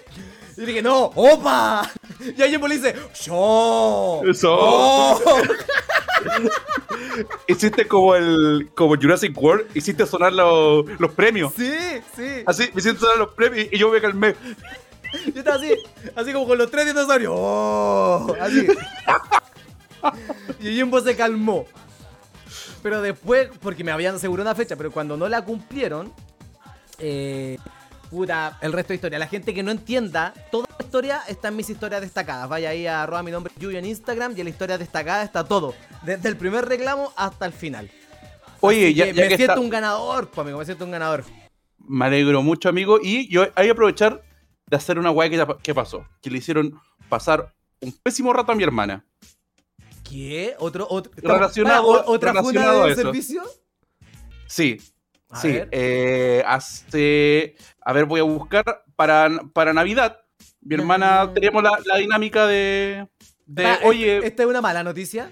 Y dije, no, opa. Y ahí Jimbo le dice, yo. Eso. Oh. Hiciste como el. como Jurassic World, hiciste sonar los, los premios. Sí, sí. Así, me hiciste sonar los premios y yo me calmé. Yo estaba así, así como con los tres dinosaurios. Oh, así. Y Jimbo se calmó. Pero después, porque me habían asegurado una fecha, pero cuando no la cumplieron, eh, puta, el resto de historia. La gente que no entienda, toda la historia está en mis historias destacadas. Vaya ahí a arroba mi nombre Yuyo en Instagram y en la historia destacada está todo. Desde el primer reclamo hasta el final. Oye, Así ya, que ya me que siento está- un ganador, pues amigo, me siento un ganador. Me alegro mucho, amigo. Y yo hay que aprovechar de hacer una weá que, que pasó. Que le hicieron pasar un pésimo rato a mi hermana. ¿Qué? ¿Otro, otro, Relacionado- ¿o- ¿Otra relacionado de servicio? Sí, A sí. ver. eh, hace. A ver, voy a buscar. Para, para Navidad, mi hermana teníamos la, la dinámica de. de Ah, oye, este- ¿Esta es una mala noticia?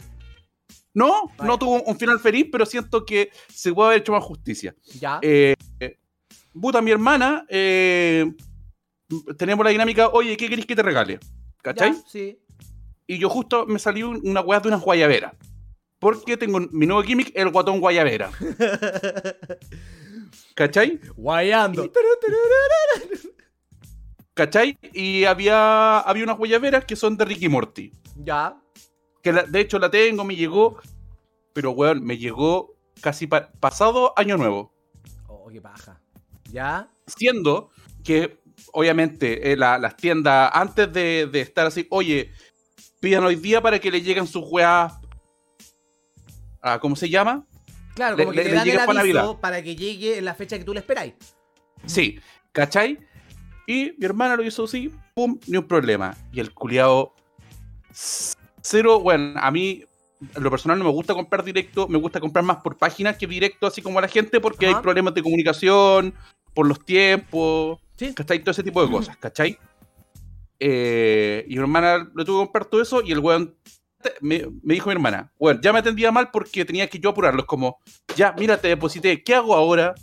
no, no tuvo un final feliz, pero siento que se puede haber hecho más justicia. Ya. Eh, puta, mi hermana, eh, tenemos la dinámica, oye, ¿qué querés que te regale? ¿Cachai? Ya, sí. Y yo justo me salió una weá de unas guayaberas. Porque tengo mi nuevo gimmick, el guatón guayabera. ¿Cachai? Guayando. ¿Cachai? Y había, había unas guayaberas que son de Ricky Morty. Ya. Que la- de hecho la tengo, me llegó. Pero weón, me llegó casi pa- pasado año nuevo. Oh, qué paja. Ya. Siendo que, obviamente, eh, la- las tiendas, antes de, de estar así, oye, pidan hoy día para que le lleguen sus weas. A- ¿Cómo se llama? Claro, como que le- dan el para aviso Navidad. para que llegue en la fecha que tú le esperáis. Sí, ¿cachai? Y mi hermana lo hizo así, pum, ni un problema. Y el culiao. Cero, bueno, a mí, lo personal no me gusta comprar directo, me gusta comprar más por páginas que directo, así como a la gente, porque Ajá. hay problemas de comunicación, por los tiempos, Sí. ¿cachai? Todo ese tipo de cosas, ¿cachai? Eh, y mi hermana le tuvo que comprar todo eso y el weón me, me dijo mi hermana, bueno, ya me atendía mal porque tenía que yo apurarlo. Es como, ya, mira, te deposité, ¿qué hago ahora?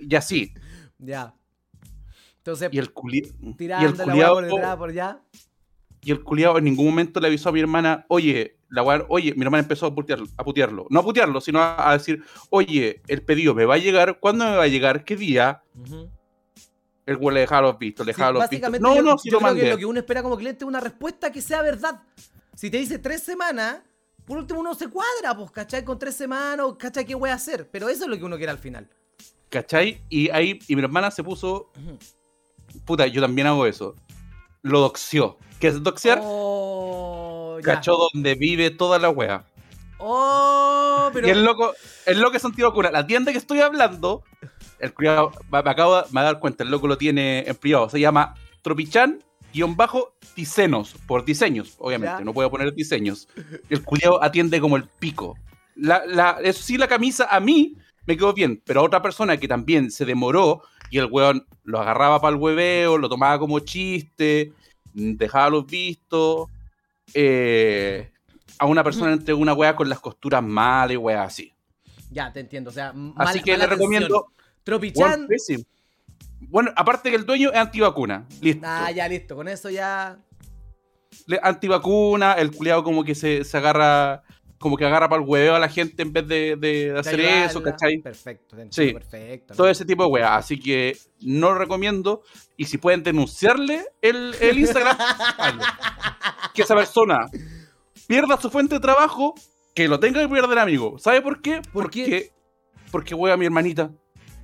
Y así. Ya. Entonces, Y el, culi- y el la culiao por detrás, por allá. y el culiao en ningún momento le avisó a mi hermana, oye, la weá- oye, mi hermana empezó a putearlo, a putearlo. No a putearlo, sino a, a decir, oye, el pedido me va a llegar, ¿cuándo me va a llegar? ¿Qué día? El güey le dejaba los vistos, le Sí, dejaba los vistos. básicamente, No, yo, no, si yo lo creo que mandé. lo que uno espera como cliente es una respuesta que sea verdad. Si te dice tres semanas, por último uno se cuadra, pues, ¿cachai? Con tres semanas, ¿cachai? ¿Qué voy a hacer? Pero eso es lo que uno quiere al final. ¿Cachai? Y ahí, y mi hermana se puso, puta, yo también hago eso. Lo doxió. ¿Qué es doxear? Oh. Cachó donde vive toda la wea. Oh, pero. Y el loco, el loco es Santiago Cuna. La tienda que estoy hablando, el cuidado, me acabo de dar cuenta, el loco lo tiene en privado. Se llama Tropichan guion bajo diseños, por diseños, obviamente, Ya. no puedo poner diseños. El cuidado atiende como el pico. La, la- eso sí, la camisa a mí me quedó bien, pero a otra persona que también se demoró y el weón lo agarraba para el hueveo, lo tomaba como chiste, mm, dejaba los vistos. eh, a una persona entre una wea con las costuras malas y wea así. Ya, te entiendo. O sea, Así que le recomiendo, atención. Bueno, aparte que el dueño es antivacuna. Listo. Ah, ya, listo. Con eso ya. Le- Antivacuna, el culiado como que se, se agarra, como que agarra para el hueveo a la gente en vez de, de de hacer ayudarla. eso, ¿cachai? Perfecto, Sí. perfecto. Todo ese tipo de weas. Así que no lo recomiendo. Y si pueden denunciarle el, el Instagram, que esa persona pierda su fuente de trabajo, que lo tenga que perder amigo. ¿Sabe por qué? ¿Por porque, qué? porque wea a mi hermanita.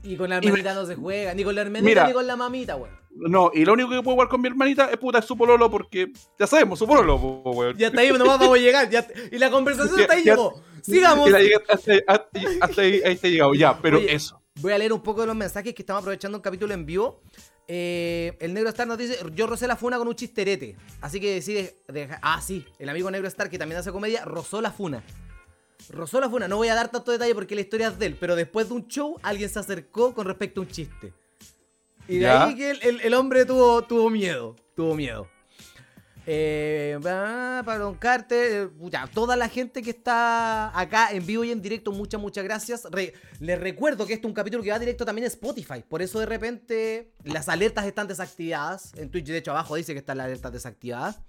Y con la Y hermanita no se juega, ni con la hermanita Mira. ni con la mamita, weón. No, y lo único que puedo jugar con mi hermanita es puta es su pololo porque ya sabemos, su pololo, po, weón. Ya está ahí, nomás vamos a llegar. ya- y la conversación Ya- hasta ahí ya- llegó. Sigamos. Y la hasta, hasta- hasta ahí, ahí está llegado, ya, pero Oye, eso. Voy a leer un poco de los mensajes que estamos aprovechando un capítulo en vivo. Eh, el Negro Star nos dice: Yo rocé la funa con un chisterete. Así que decide. deja- ah, sí, el amigo Negro Star, que también hace comedia, rozó la funa. Rozó la funa. No voy a dar tanto detalle porque la historia es de él. Pero después de un show, alguien se acercó con respecto a un chiste. Y de Ya. ahí que el, el- el hombre tuvo, tuvo miedo. Tuvo miedo. Eh, para Don Carter, eh, puta, toda la gente que está acá en vivo y en directo, muchas, muchas gracias. Re- les recuerdo que este es un capítulo que va directo también a Spotify. Por eso de repente las alertas están desactivadas. En Twitch, de hecho, abajo dice que están las alertas desactivadas.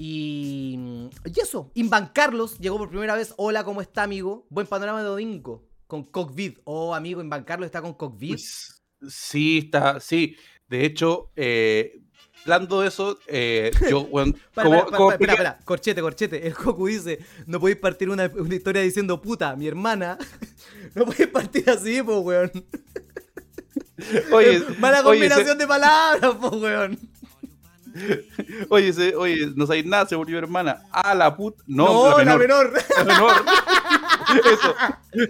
Y, y eso, Invan Carlos llegó por primera vez. Hola, ¿cómo está, amigo? Buen panorama de domingo. Con Cockvid. Oh, amigo, Invan Carlos está con. Pues, Sí, está, sí. De hecho, eh, hablando de eso, eh, yo, weón, Para, como- para, como para, espera, espera, corchete, corchete. El Goku dice, no podéis partir una, una historia diciendo puta, mi hermana. No podéis partir así, po, weón. Oye, Mala oye, combinación se- de palabras, po, weón. oye, se- oye, no sabéis nada, se volvió hermana. Ah, la puta. No, No, la menor. La menor. eso,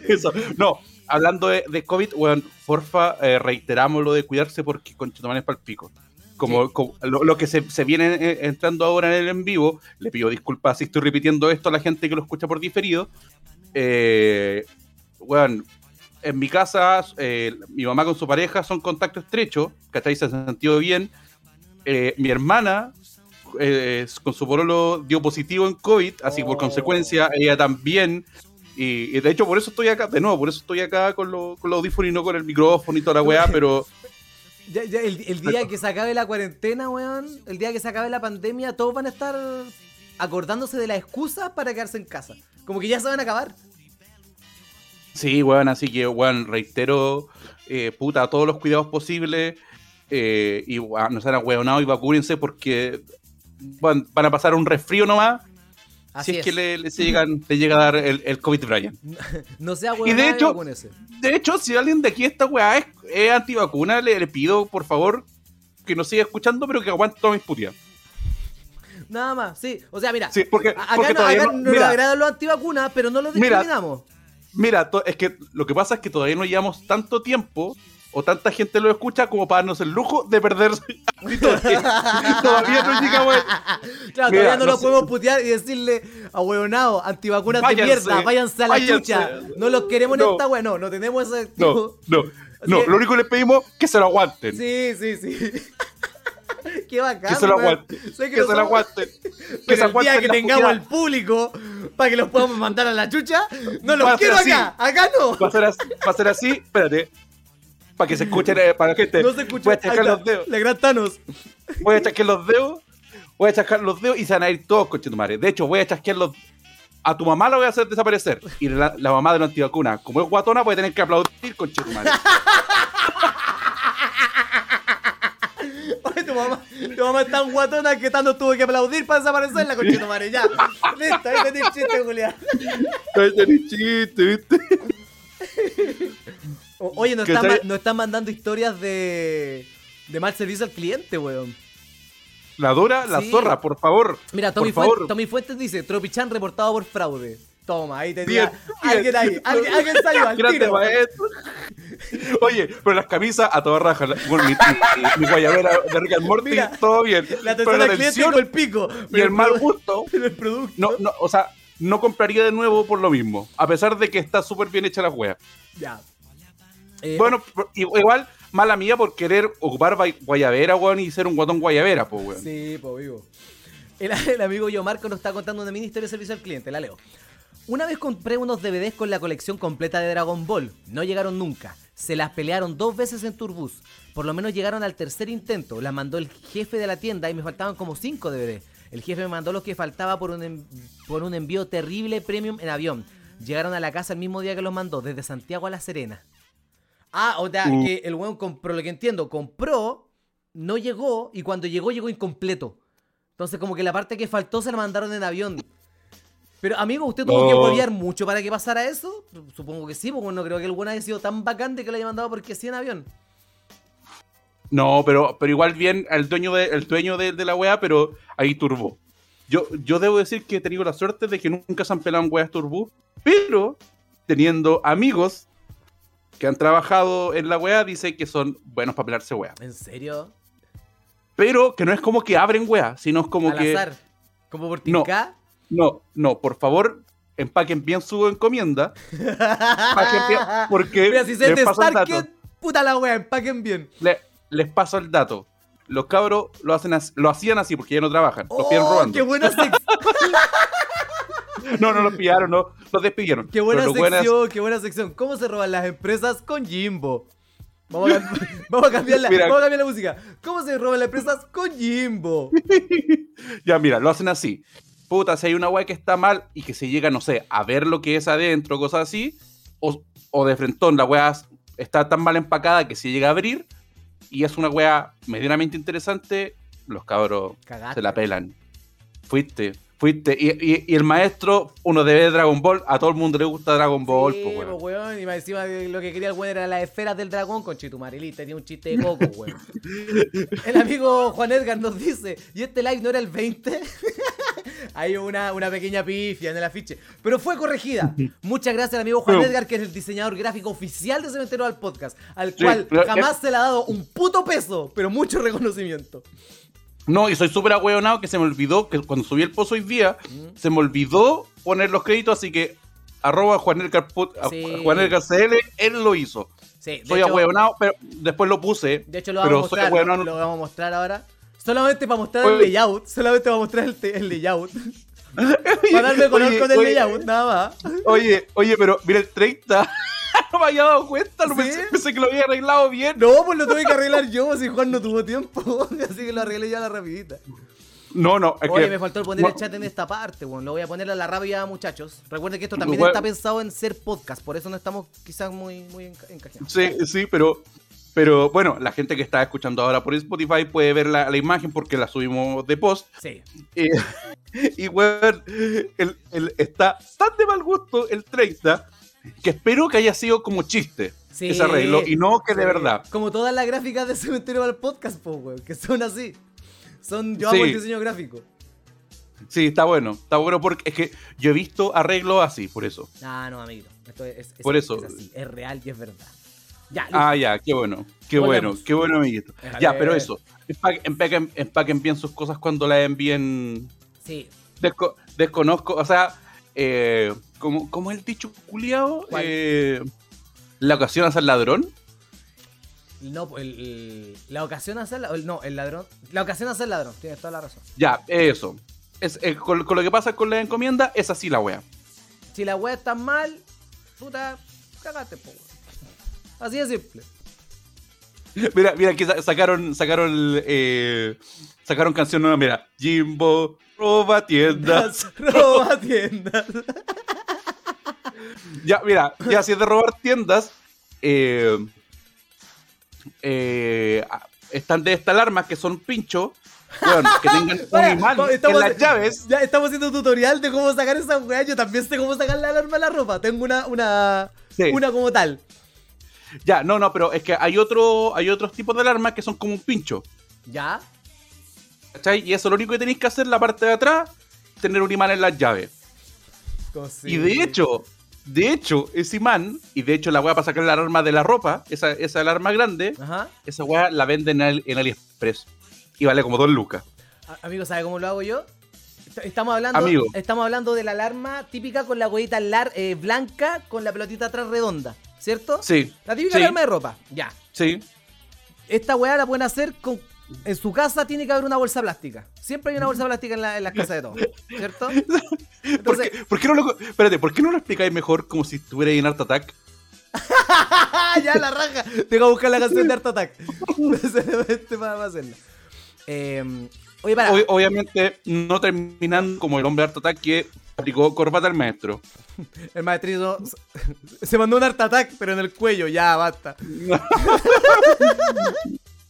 eso. No, hablando de, de COVID, weón, porfa, eh, reiteramos lo de cuidarse porque con es para el pico. Como, Sí. como lo, lo que se, se viene eh, entrando ahora en el en vivo, le pido disculpas si estoy repitiendo esto a la gente que lo escucha por diferido. Eh, weón, en mi casa, eh, mi mamá con su pareja son contacto estrecho, ¿cachai? Se han sentido bien. Eh, mi hermana eh, con su pololo dio positivo en COVID, así que por Oh. consecuencia ella también. Y, y de hecho por eso estoy acá, de nuevo, por eso estoy acá con, lo- con los audífonos y no con el micrófono y toda la weá, pero Ya, ya, el, el día que se acabe la cuarentena, weón, el día que se acabe la pandemia, todos van a estar acordándose de las excusas para quedarse en casa. Como que ya se van a acabar. sí, weón, así que, weón, reitero, eh, puta, todos los cuidados posibles. Eh, y weón, no sean ahueonados y vacúrense porque van, van a pasar un resfrío nomás. Así si es, es. que le, le llegan, le llega a dar el, el COVID Brian. No sea Y de hecho- ese. De hecho, si alguien de aquí esta weá es, es antivacuna, le, le pido por favor que nos siga escuchando, pero que aguante todas mis puteadas. Nada más, sí. O sea, mira, Sí, porque, acá, porque no, acá no- no nos mira, agradan los antivacunas, pero no los Mira, discriminamos. mira, to- es que lo que pasa es que todavía no llevamos tanto tiempo o tanta gente lo escucha como para darnos el lujo de perder todavía no llegamos a- Claro, Mira, todavía no, no lo sé. podemos putear y decirle a huevonados, antivacunas de Váyanse, mierda, váyanse a la váyanse. chucha. No los queremos en No. esta wea, no, no tenemos ese No, tipo. no, no. que- Lo único que les pedimos es que se lo aguanten. Sí, sí, sí. Qué bacán. que se lo aguanten. Que, que se no lo aguanten. Que se aguanten que tengamos al público para que los podamos mandar a la chucha, no los quiero así. acá. Acá no. Va a ser así, va a ser así, espérate. Para que se escuchen, eh, para la gente. No se escucha. Voy a Ahí está, los dedos. La gran Thanos. Voy a chasquear los dedos. Voy a chasquear los dedos y se van a ir todos, coche tu madre. De hecho, voy a chasquear los. A tu mamá la voy a hacer desaparecer. Y la, la mamá de la antivacuna, como es guatona, puede tener que aplaudir, coche tu madre. Oye, tu mamá, tu mamá es tan guatona que tanto tuvo que aplaudir para desaparecer la conchita madre. Ya. Listo, ahí tenés chiste, Julián. Ay, tenés chiste, ¿viste? O- Oye, nos ¿Qué están, tal? ma- nos están mandando historias de. de mal servicio al cliente, weón. La Dora, la Sí. zorra, por favor. Mira, Tommy, por Fuentes, favor. Tommy Fuentes dice: Tropichan reportado por fraude. Toma, ahí te Bien, diga. Alguien ahí, bien. alguien, alguien salió al Grande tiro. maestro. Oye, pero las camisas a toda raja. la- Bueno, mi, mi, mi guayabera de Rick and Morty, Mira, todo bien. La pero atención al cliente con el pico. y el mal produ- gusto. pero el producto. No, no, o sea, no compraría de nuevo por lo mismo. A pesar de que está súper bien hecha la wea. Ya. Eh, Bueno, igual, mala mía por querer ocupar guayabera, weón, y ser un guatón guayabera, pues, weón. Sí, pues vivo. El, el amigo Yo Marco nos está contando una mini historia de servicio al cliente, la leo. Una vez compré unos DVDs con la colección completa de Dragon Ball. No llegaron nunca. Se las pelearon dos veces en Turbus. Por lo menos llegaron al tercer intento. Las mandó el jefe de la tienda y me faltaban como 5 DVDs. El jefe me mandó los que faltaba por un, por un envío terrible premium en avión. Llegaron a la casa el mismo día que los mandó, desde Santiago a La Serena. Ah, o sea, Uh. que el weón compró, lo que entiendo, compró, no llegó y cuando llegó llegó incompleto. Entonces como que la parte que faltó se la mandaron en avión. Pero amigo, ¿usted tuvo que Oh. huevear mucho para que pasara eso? Supongo que sí, porque no creo que el weón haya sido tan bacán de que lo haya mandado porque sí en avión. No, pero, pero igual bien el dueño de, el dueño de, de la weá, pero ahí turbó. Yo, yo debo decir que he tenido la suerte de que nunca se han pelado en weas turbú, pero teniendo amigos que han trabajado en la weá, dice que son buenos para pelarse weá. ¿En serio? Pero que no es como que abren weá, sino es como Al que. azar. Como por No. tinca. No, no, por favor, empaquen bien su encomienda. Bien, porque Mira, si se les paso el dato. Puta la wea, empaquen bien. Le- les paso el dato. Los cabros lo, hacen as- lo hacían así porque ya no trabajan. Los piden ¡Oh, robando. qué buena, No, no los pillaron, no. Los despidieron. qué buena los buenas- sección, qué buena sección. ¿Cómo se roban las empresas con Jimbo? Vamos a, cam- vamos a cambiar la, Mira. vamos a cambiar la música. ¿Cómo se roban las empresas con Jimbo? Ya, mira, lo hacen así. Puta, si hay una weá que está mal y que se llega, no sé, a ver lo que es adentro, cosas así, o, o de frentón, la weá está tan mal empacada que se llega a abrir y es una weá medianamente interesante, los cabros se la pelan. Fuiste, fuiste. Y, y- y el maestro, uno debe Dragon Ball, a todo el mundo le gusta Dragon Ball, Sí, pues, po, weón. weón. Y más encima lo que quería el weón era las esferas del dragón con Chitumarilita. Tenía un chiste de coco, weón. El amigo Juan Edgar nos dice, ¿y este live no era el 20? Hay una, una pequeña pifia en el afiche. Pero fue corregida. Muchas gracias al amigo Juan Edgar, que es el diseñador gráfico oficial de Cementerio al Podcast, al Sí, cual jamás se le ha dado un puto peso, pero mucho reconocimiento. No, y soy súper ahueonado que se me olvidó que cuando subí el pozo hoy día, Mm. se me olvidó poner los créditos, así que arroba Juan Edgar, Put- a- Sí. Juan Edgar CL, él lo hizo. Sí, Soy hecho- ahueonado, pero después lo puse. De hecho, lo pero vamos a mostrar. Lo vamos a mostrar ahora. Solamente para mostrar el layout. Solamente para mostrar el, el layout. para darme color Oye, con el oye, layout, nada más. Oye, oye, pero mira el 30. no me había dado cuenta, no ¿Sí? pensé, pensé que lo había arreglado bien. No, pues lo tuve que arreglar yo, si Juan no tuvo tiempo. Así que lo arreglé ya a la rapidita. No, no, es Oye, que. me faltó poner el chat en esta parte, bueno. Lo voy a poner a la rápida, muchachos. Recuerden que esto también Bueno. está pensado en ser podcast, por eso no estamos quizás muy, muy enca- encajados. Sí, sí, pero. Pero bueno, la gente que está escuchando ahora por Spotify puede ver la, la imagen porque la subimos de post. Sí. Eh, y weón, el, el- está tan de mal gusto el 30 que espero que haya sido como chiste Sí. ese arreglo y no que de Sí. verdad. Como todas las gráficas de Cementerio al Podcast, po, weón, que son así. Son, yo Sí. hago el diseño gráfico. Sí, está bueno, está bueno porque es que yo he visto arreglos así, por eso. Ah, no, amiguito. Esto es, es- Por es- eso. Es, así, es real y es verdad. Ya. Ah, ya, qué bueno, qué Volvemos. bueno, qué bueno, amiguito. Déjale. Ya, pero eso, empa- empaquen, empaquen bien sus cosas cuando las envíen. Sí. Desco- desconozco, o sea, eh, ¿cómo, cómo es el dicho culiado? Eh, la ocasión a ser ladrón. No, pues, el, el- la ocasión a ser la- el- no, el ladrón. La ocasión a ser ladrón, tienes toda la razón. Ya, eso. Es, eh, con, con lo que pasa con la encomienda, es así la wea. Si la weá está mal, puta, cagaste, po. Así de simple. Mira, mira, aquí sa- sacaron, sacaron, eh, sacaron canción nueva, mira. Jimbo, roba tiendas. Roba tiendas. ya, mira, ya si es de robar tiendas, eh, eh, están de estas alarmas que son pinchos, weón, que tengan un imán en las llaves. Ya estamos haciendo un tutorial de cómo sacar esa weá. Yo también sé cómo sacar la alarma de la ropa. Tengo una, una, Sí. una como tal. Ya, no, no, pero es que hay otro, hay otros tipos de alarmas que son como un pincho. ¿Ya? ¿Cachai? Y eso lo único que tenéis que hacer en la parte de atrás, tener un imán en las llaves. Y de hecho, de hecho, ese imán, y de hecho la weá para sacar la alarma de la ropa, esa, esa alarma grande, Ajá. esa weá la venden en, en AliExpress. Y vale como dos lucas. Amigo, ¿sabe cómo lo hago yo? Est- Estamos hablando, Amigo. estamos hablando de la alarma típica con la huevita lar- eh, blanca con la pelotita atrás redonda, ¿cierto? Sí, La típica Sí. alarma de ropa. Ya. sí. Esta weá la pueden hacer con en su casa tiene que haber una bolsa plástica. Siempre hay una bolsa plástica en, la- en las casas de todos, ¿cierto? ¿Por Entonces, qué, por qué no lo, espérate, ¿por qué no lo explicáis mejor como si estuviera en Art Attack? ya la raja. Tengo que buscar la canción de Art Attack. Para para hacerla. Eh, oye, para. Ob- obviamente, no terminando como el hombre de Art Attack que aplicó corbata al maestro. El maestrito se mandó un Art Attack, pero en el cuello. Ya, basta.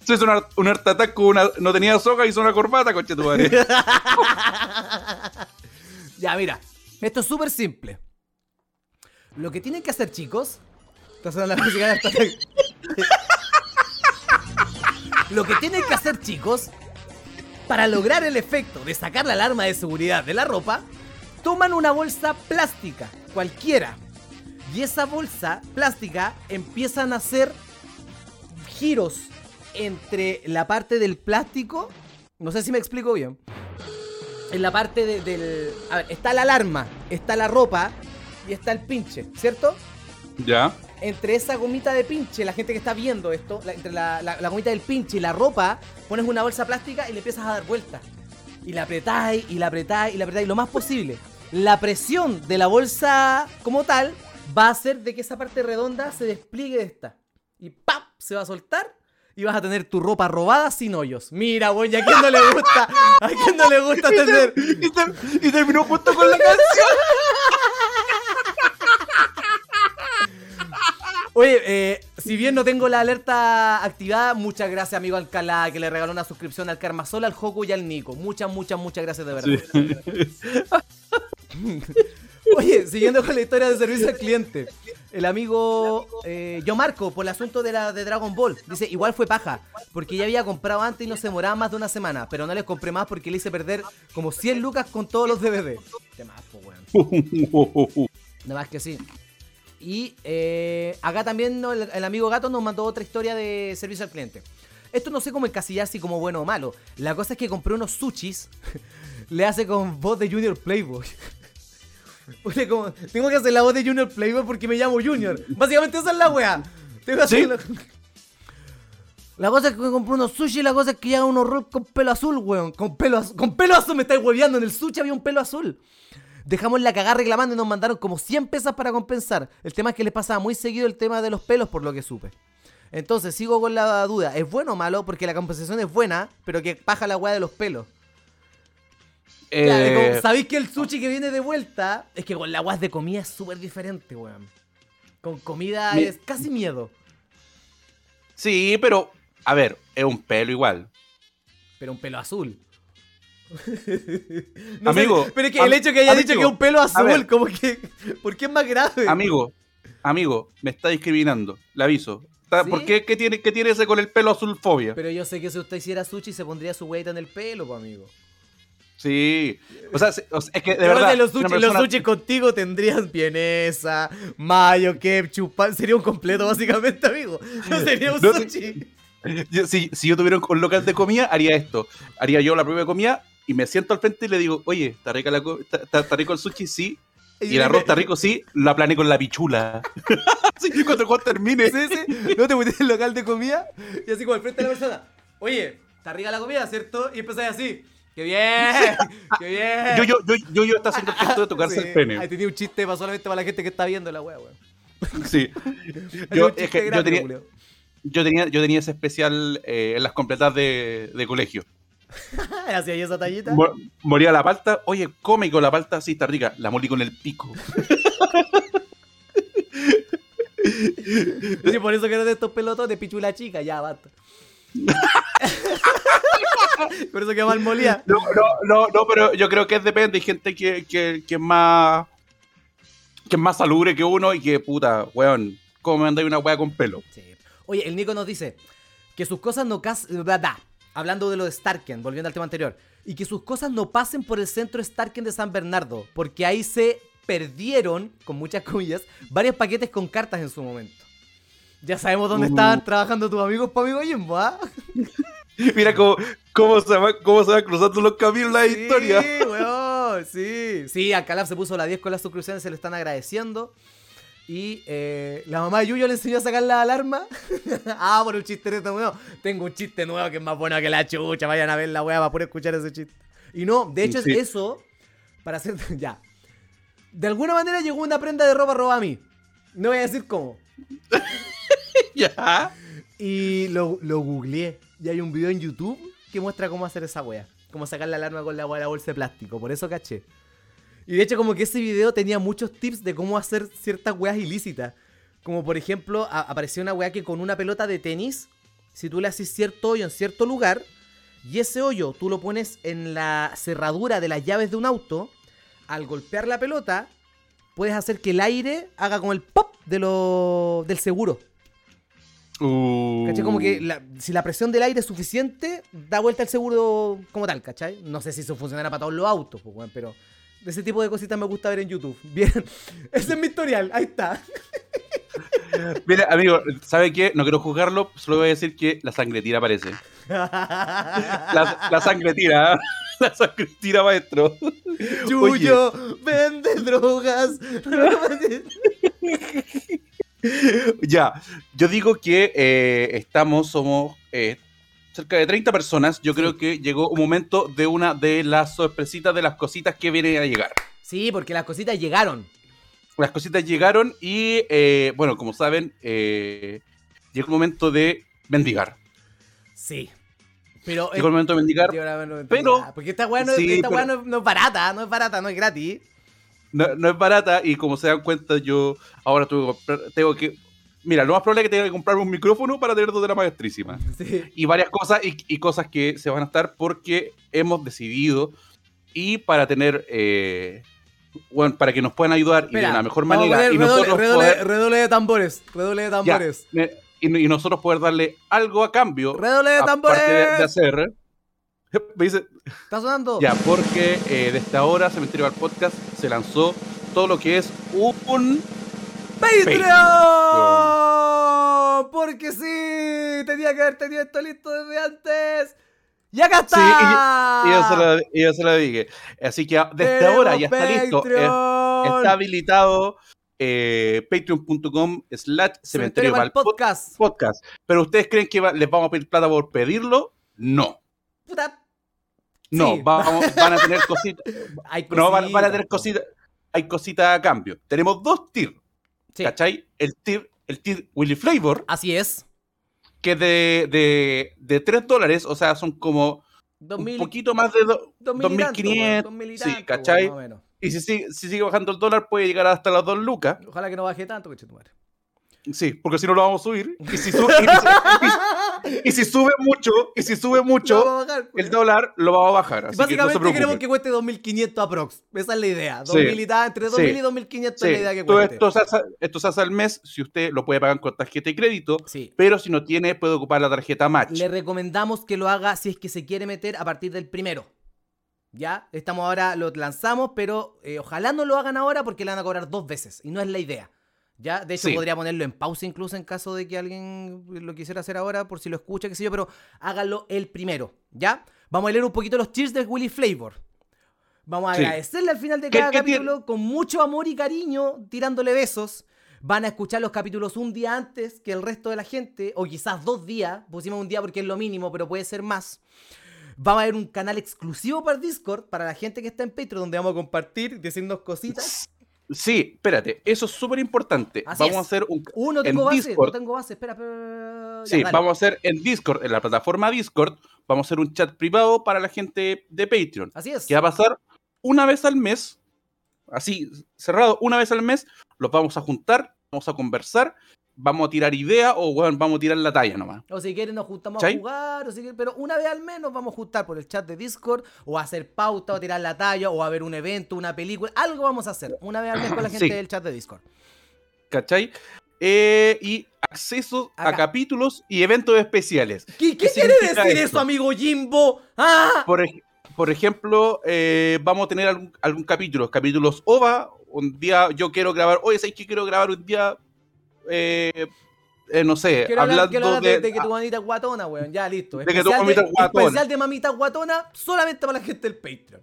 Se hizo un, Art- Attack con una. No tenía soga, hizo una corbata, coche tu madre. Ya, mira. Esto es súper simple. Lo que tienen que hacer, chicos. Está sonando la música de. Lo que tienen que hacer, chicos, para lograr el efecto de sacar la alarma de seguridad de la ropa, toman una bolsa plástica, cualquiera. Y esa bolsa plástica empiezan a hacer giros entre la parte del plástico. No sé si me explico bien. En la parte de- del. A ver, está la alarma, está la ropa y está el pinche, ¿cierto? ya. entre esa gomita de pinche, la gente que está viendo esto, la- entre la, la- la gomita del pinche y la ropa, pones una bolsa plástica y le empiezas a dar vueltas. Y la apretáis, y la apretáis, y la apretáis lo más posible. La presión de la bolsa como tal va a hacer de que esa parte redonda se despliegue de esta. Y ¡pam! Se va a soltar y vas a tener tu ropa robada sin hoyos. Mira, güey, ¿a quién no le gusta? ¿A quién no le gusta tener? Y, ter- y terminó justo con la canción. Oye, eh, si bien no tengo la alerta activada, muchas gracias, amigo Alcalá, que le regaló una suscripción al Karmasol, al Joku y al Nico. Muchas, muchas, muchas gracias de verdad. Oye, siguiendo con la historia de servicio al cliente. El amigo eh, Yo Marco, por el asunto de la de Dragon Ball, dice, igual fue paja, porque ya había comprado antes y no se demoraba más de una semana, pero no les compré más porque le hice perder como 100 lucas con todos los DVD. Qué más, po, weón. Nada más que sí. Y eh, acá también ¿no? el, el amigo Gato nos mandó otra historia de servicio al cliente. Esto no sé cómo encasillar si como bueno o malo. La cosa es que compré unos sushis. le hace con voz de Junior Playboy. Como, tengo que hacer la voz de Junior Playboy porque me llamo Junior. Básicamente esa es la wea. Tengo que ¿Sí? hacer la... La cosa es que compré unos sushi y la cosa es que ya unos rolls con pelo azul, weón. Con pelo, az- con pelo azul me estáis hueveando. En el sushi había un pelo azul. Dejamos la cagada reclamando y nos mandaron como 100 pesas para compensar. El tema es que les pasaba muy seguido el tema de los pelos, por lo que supe. Entonces, sigo con la duda. ¿Es bueno o malo? Porque la compensación es buena, pero que paja la weá de los pelos. Claro, Eh, Sabéis que el sushi que viene de vuelta es que con la weá de comida es súper diferente, weón. Con comida Mi- es casi miedo. sí, pero, a ver, es un pelo igual. Pero un pelo azul. No Amigo, sé, pero es que el hecho que haya dicho que es un pelo azul, ver. como que. ¿Por qué es más grave? Amigo, amigo, me está discriminando, le aviso. ¿Por qué, qué tiene, qué tiene ese con el pelo azul fobia? Pero yo sé que si usted hiciera sushi se pondría su hueita en el pelo, pues, amigo. Sí. O sea, es que de Pero verdad. los sushi, los persona- sushi contigo tendrían vienesa, mayo, ketchup, pan. Sería un completo, básicamente, amigo. No sería un No sushi. Si, si yo tuviera un local de comida, haría esto. Haría yo la de comida y me siento al frente y le digo, oye, ¿está, rica la está, está- rico el sushi? Sí. Y el arroz está rico, sí. Lo aplané con la pichula. Que cuando el termine. Sí, sí. No te metiste en el local de comida y así como al frente de la persona. Oye, está rica la comida, ¿cierto? Y empezáis así. ¡Qué bien! ¡Qué bien! Yo, yo, yo, yo, yo está haciendo el gesto de tocarse Sí. el pene. Ahí tenía un chiste para solamente para la gente que está viendo la wea, weón. Sí. Yo, es que yo grande, tenía, yo, tenía, yo tenía ese especial eh, en las completas de, de colegio. Hacía ahí esa tallita. Mo- moría la palta. Oye, come con la palta, sí, está rica. La molí con el pico. Sí, por eso que eran de estos pelotones, pichula chica, ya basta. por eso que mal molía. No, no, no, no, pero yo creo que depende. Hay gente que, que, que es más. que es más salubre que uno y que, puta, weón, ¿cómo me andáis una wea con pelo? Sí. Oye, el Nico nos dice que sus cosas no cas bla, bla. Hablando de lo de Starken, volviendo al tema anterior. Y que sus cosas no pasen por el centro Starken de San Bernardo. Porque ahí se perdieron, con muchas comillas, varios paquetes con cartas en su momento. Ya sabemos dónde Uh. estaban trabajando tus amigos para amigo Jimbo, ¿ah? Mira cómo, cómo, se va, cómo se van cruzando los caminos la historia. Sí, weón, sí. Sí, Alcalá se puso la 10 con las suscripciones, se le están agradeciendo. Y eh, la mamá de Yuyo le enseñó a sacar la alarma. ah, por un chiste de nuevo. Tengo un chiste nuevo que es más bueno que la chucha. Vayan a ver la weá para poder escuchar ese chiste. Y no, de hecho Sí. es eso. Para hacer. Ya. De alguna manera llegó una prenda de ropa robada a mí. No voy a decir cómo. Y lo, lo googleé. Y hay un video en YouTube que muestra cómo hacer esa wea. Cómo sacar la alarma con la la bolsa de plástico. Por eso caché. Y de hecho, como que ese video tenía muchos tips de cómo hacer ciertas weas ilícitas. Como por ejemplo, apareció una wea que con una pelota de tenis, si tú le haces cierto hoyo en cierto lugar, y ese hoyo tú lo pones en la cerradura de las llaves de un auto, al golpear la pelota, puedes hacer que el aire haga como el pop de lo, del seguro. Uh. ¿Cachai? Como que la- si la presión del aire es suficiente, da vuelta el seguro como tal, ¿cachai? No sé si eso funcionará para todos los autos, pues, pero de ese tipo de cositas me gusta ver en YouTube. Bien, ese es mi historial, ahí está. Mira, amigo, ¿sabe qué? No quiero juzgarlo, solo voy a decir que la sangre tira parece. La, la sangre tira, ¿eh? la sangre tira, maestro. Yuyo, vende drogas. Ya, yo digo que eh, estamos, somos eh, cerca de 30 personas. Yo creo que llegó un momento de una de las sorpresitas de las cositas que vienen a llegar. sí, porque las cositas llegaron. Las cositas llegaron y, eh, bueno, como saben, llegó el momento de mendigar. Sí. Pero. Llegó el momento de mendigar. Entendí pero- nada, Porque esta weá, no, sí, pero- no es barata, no es barata, no es gratis. No, no es barata y como se dan cuenta, yo ahora tuve que comprar- tengo que. Mira, lo más probable es que tenga que comprarme un micrófono para tener dos de la maestrísima. Sí. y varias cosas y, y cosas que se van a estar porque hemos decidido y para tener eh, bueno, para que nos puedan ayudar y de una mejor manera y redoble, nosotros, redoble- poder, redoble de tambores. Redoble de tambores. y, y nosotros poder darle algo a cambio Redoble de tambores. aparte de, de hacer me dice, ¿Está sonando? ya porque eh, desde ahora Cementerio al Podcast se lanzó todo lo que es un ¡Patreon! Porque sí, tenía que haber tenido esto listo desde antes. ¡Y acá está! Sí, y yo se lo, y yo se lo dije así que desde ¡Tenemos ahora ya está listo eh, está habilitado eh, patreon.com slash cementerio podcast. podcast. Pero ustedes creen que va- les vamos a pedir plata por pedirlo? No. Puta. No, Sí. vamos, van a tener cositas. No, van, van a tener cositas. Hay cositas a cambio. Tenemos dos tiers, Sí, ¿cachai? El tier, el tier Willy Flavor, así es. que de, de, de 3 dólares, o sea, son como un poquito más de do- dos mil y tanto, 2.500. weón, dos mil y Sí, tanto, ¿cachai? Y si sigue, si sigue bajando el dólar, puede llegar hasta las 2 lucas. Ojalá que no baje tanto, tu madre. Sí, porque si no lo vamos a subir. Y si, su- y- y si sube mucho, y si sube mucho, bajar, el dólar lo vamos a bajar. Así que no Básicamente se queremos que cueste 2.500 aprox. Esa es la idea. Sí. 2000 y tal, entre 2.000 Sí. y 2.500 es Sí, la idea que todo cueste. esto se, hace, esto se hace al mes si usted lo puede pagar con tarjeta de crédito, Sí. pero si no tiene, puede ocupar la tarjeta Match. Le recomendamos que lo haga si es que se quiere meter a partir del primero. ¿Ya? Estamos ahora, lo lanzamos, pero eh, ojalá no lo hagan ahora porque le van a cobrar dos veces. Y no es la idea. ¿Ya? De hecho, Sí. podría ponerlo en pausa incluso en caso de que alguien lo quisiera hacer ahora, por si lo escucha, qué sé yo, pero hágalo el primero. ¿Ya? Vamos a leer un poquito los cheers de Willy Flavor. Vamos a Sí. agradecerle al final de ¿Qué- cada capítulo con mucho amor y cariño, tirándole besos. Van a escuchar los capítulos un día antes que el resto de la gente, o quizás dos días. Pusimos un día porque es lo mínimo, pero puede ser más. Vamos a ver un canal exclusivo para Discord, para la gente que está en Patreon, donde vamos a compartir, decirnos cositas. Sí, espérate, eso es súper importante. Vamos es. a hacer un... No en tengo base, Discord. no tengo base. Espera, ya, Sí, dale. vamos a hacer en Discord, en la plataforma Discord, vamos a hacer un chat privado para la gente de Patreon. Así es. que va a pasar una vez al mes, así, cerrado, una vez al mes, los vamos a juntar, vamos a conversar, vamos a tirar idea o bueno, vamos a tirar la talla nomás. O si quieren nos juntamos a jugar, o si quieren- pero una vez al menos vamos a juntar por el chat de Discord, o a hacer pauta, o tirar la talla, o a ver un evento, una película, algo vamos a hacer, una vez al mes con la gente Sí. del chat de Discord. ¿Cachai? Eh, y acceso a capítulos y eventos especiales. ¿Qué, qué ¿Qué quiere decir esto? eso, amigo Jimbo? ¡Ah! Por, ej- por ejemplo, eh, vamos a tener algún, algún capítulo, capítulos OVA, un día yo quiero grabar, oye, ¿sabes que quiero grabar un día, eh, eh, no sé, Quiero hablar, hablando hablar de, de... de que tu mamita es guatona, weón. Ya, listo. De que tu Especial mamita es guatona. Especial de mamita guatona solamente para la gente del Patreon.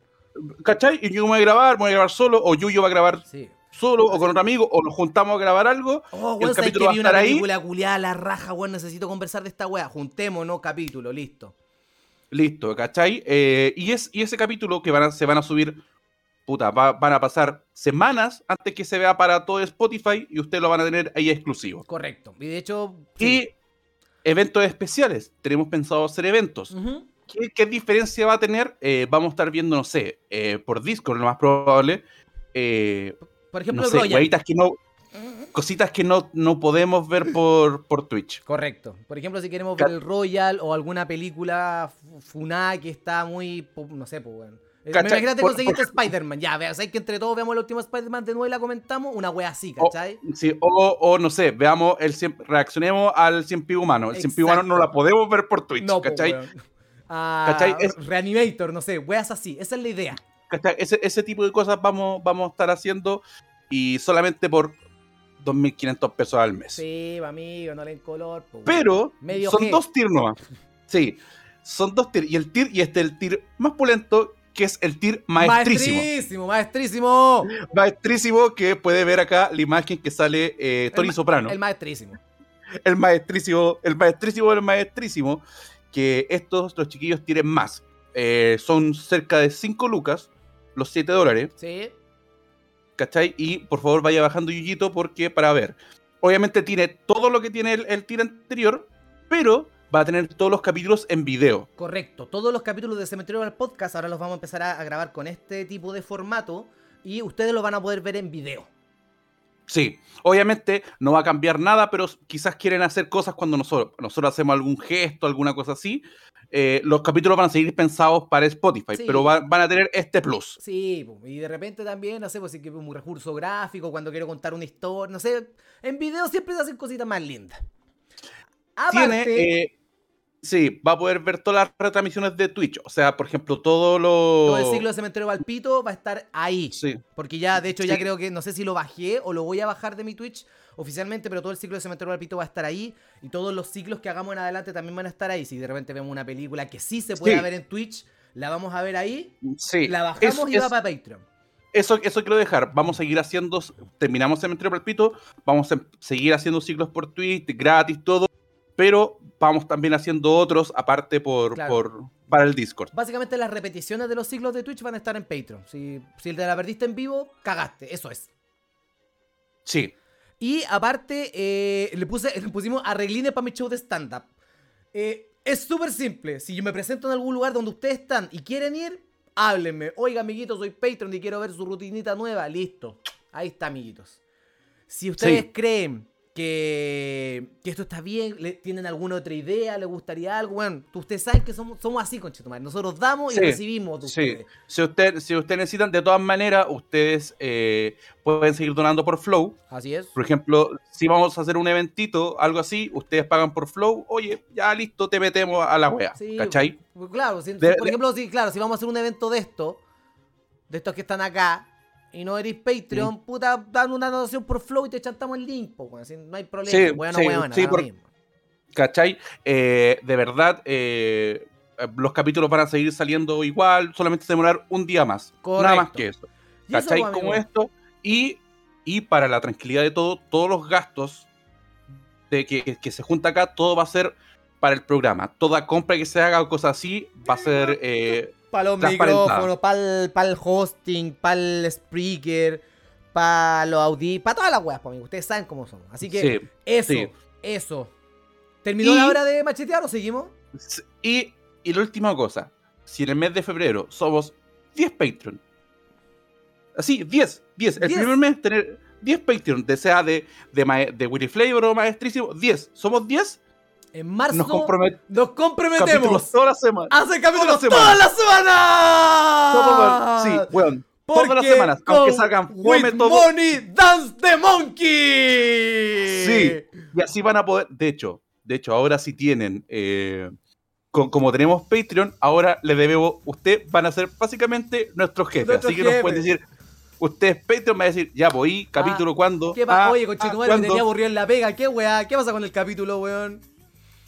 ¿Cachai? Y yo me voy a grabar, me voy a grabar solo, o Yuyo va a grabar Sí. solo o con otro amigo, o nos juntamos a grabar algo. Oh, weón, ¿sabes capítulo que va a vi una estar ahí. película culiada a la raja, weón? Necesito conversar de esta weá. Juntémonos, capítulo, listo. Listo, ¿cachai? Eh, y, es, y ese capítulo que van a- se van a subir, puta, va- van a pasar semanas antes que se vea para todo Spotify y ustedes lo van a tener ahí exclusivo. Correcto. Y de hecho. Y eventos especiales. Tenemos pensado hacer eventos. ¿Qué, qué diferencia va a tener? Eh, vamos a estar viendo, no sé, eh, por Discord, lo más probable. eh, Por ejemplo, no sé, que no. Cositas que no, no podemos ver por, por Twitch. Correcto. Por ejemplo, si queremos ver el Royal o alguna película fu- Funá que está muy. No sé, pues, weón. Eh, ¿Cachai? Imagínate Por- conseguirte por- Spider-Man. Ya, veas, hay que entre todos veamos la última Spider-Man de nuevo y la comentamos. Una wea así, O- ¿cachai? Sí, o, o no sé, veamos el cien- reaccionemos al 100 pies humano. El 100 pies humano no la podemos ver por Twitch, no, ¿cachai? Ah, ¿Cachai? Es- Reanimator, no sé, weas así. Esa es la idea. ¿Cachai? Ese, ese tipo de cosas vamos, vamos a estar haciendo y solamente por 2.500 pesos al mes. Sí, amigo, no le den color. po. Pero Medio son G. dos nomás. Sí, son dos tiers. Y el tier, y este es el tier más pulento, que es el tier maestrísimo. Maestrísimo, maestrísimo. Maestrísimo, que puede ver acá la imagen que sale eh, Tony Soprano. El El, maestrísimo. maestrísimo, el maestrísimo del maestrísimo, que estos, los chiquillos, tienen más. Eh, son cerca de 5 lucas, los 7 dólares. Sí. ¿cachai? Y por favor vaya bajando Yuyito porque para ver. Obviamente tiene todo lo que tiene el, el tier anterior, pero va a tener todos los capítulos en video. Correcto. Todos los capítulos de Cementerio del Podcast ahora los vamos a empezar a, a grabar con este tipo de formato y ustedes lo van a poder ver en video. Sí, obviamente no va a cambiar nada, pero quizás quieren hacer cosas cuando nosotros, nosotros hacemos algún gesto, alguna cosa así. eh, los capítulos van a seguir pensados para Spotify, Sí. pero va- van a tener este plus. Sí, y de repente también, no sé, pues un recurso gráfico, cuando quiero contar una historia, no sé, en video siempre se hacen cositas más lindas. Tiene, Aparte, eh, sí, va a poder ver todas las retransmisiones de Twitch. O sea, por ejemplo, todo lo... todo el ciclo de Cementerio Valpito va a estar ahí. Sí. Porque ya, de hecho, ya creo que, no sé si lo bajé o lo voy a bajar de mi Twitch oficialmente, pero todo el ciclo de Cementerio Valpito va a estar ahí. Y todos los ciclos que hagamos en adelante también van a estar ahí. Si de repente vemos una película que sí se puede Sí. ver en Twitch, la vamos a ver ahí, Sí. la bajamos y va es- para Patreon. Eso, eso quiero dejar. Vamos a seguir haciendo. Terminamos Cementerio Palpito. Vamos a seguir haciendo ciclos por Twitch, gratis, todo. Pero vamos también haciendo otros aparte por, Claro. por para el Discord. Básicamente las repeticiones de los ciclos de Twitch van a estar en Patreon. Si, si te la perdiste en vivo, cagaste, eso es. Sí. Y aparte, eh, le, puse, le pusimos arreglines para mi show de stand-up. Eh, es súper simple. Si yo me presento en algún lugar donde ustedes están y quieren ir, háblenme. Oiga, amiguitos, soy Patreon y quiero ver su rutinita nueva. Listo. Ahí está, amiguitos. Si ustedes Sí. creen que, que esto está bien, le, tienen alguna otra idea, les gustaría algo, bueno, tú- ustedes saben que somos, somos así, conchetumare. Nosotros damos y Sí, recibimos de Sí. Si usted, si ustedes necesitan, de todas maneras, ustedes eh, pueden seguir donando por Flow. Así es. Por ejemplo, si vamos a hacer un eventito, algo así, ustedes pagan por Flow. Oye, ya listo, te metemos a la wea. Sí, ¿Cachai? pues, Claro, si- De- por de- ejemplo, si, claro, si vamos a hacer un evento de esto, de estos que están acá, y no eres Patreon, Mm. puta, dan una donación por Flow y te chantamos el link, pues, así, no hay problema. Sí, bueno, sí, bueno, sí, por- mismo. ¿Cachai? Eh, de verdad, eh, eh, los capítulos van a seguir saliendo igual, solamente demorar un día más. Nada más que eso. ¿Cachai? Como esto. Y, y para la tranquilidad de todo, todos los gastos de que, que- que se junta acá, todo va a ser para el programa. Toda compra que se haga o cosas así va a ser. eh, Para los micrófonos, para el, hosting, para el speaker, para los audí, para todas las weas, pues, amigo. Ustedes saben cómo son. Así que, sí. eso, sí. eso. ¿Terminó Y- la hora de machetear o seguimos? Y, y la última cosa, si en el mes de febrero somos 10 Patreon, así, 10, 10, el 10. primer mes tener 10 Patreon, de sea de, de, de Willy Flavor o Maestrísimo, 10, somos 10, En marzo nos comprometemos nos comprometemos capítulos toda la semana. hacer capítulos Toda la todas las semanas. Todo- sí, weón, todas las Porque semanas, aunque con salgan fome todo. Money Dance the Monkey. Sí. Y así van a poder, de hecho, de hecho, ahora sí tienen, eh, co- como tenemos Patreon, ahora le debemos, usted van a ser básicamente nuestros jefes. Nuestros así que nos pueden decir, usted Patreon va a decir, ya voy, capítulo cuándo. ¿Qué pasa? Ah, Oye, ah, conchetumare, me ¿cuándo? tenía aburrido en la pega. ¿Qué weá? ¿Qué pasa con el capítulo, weón?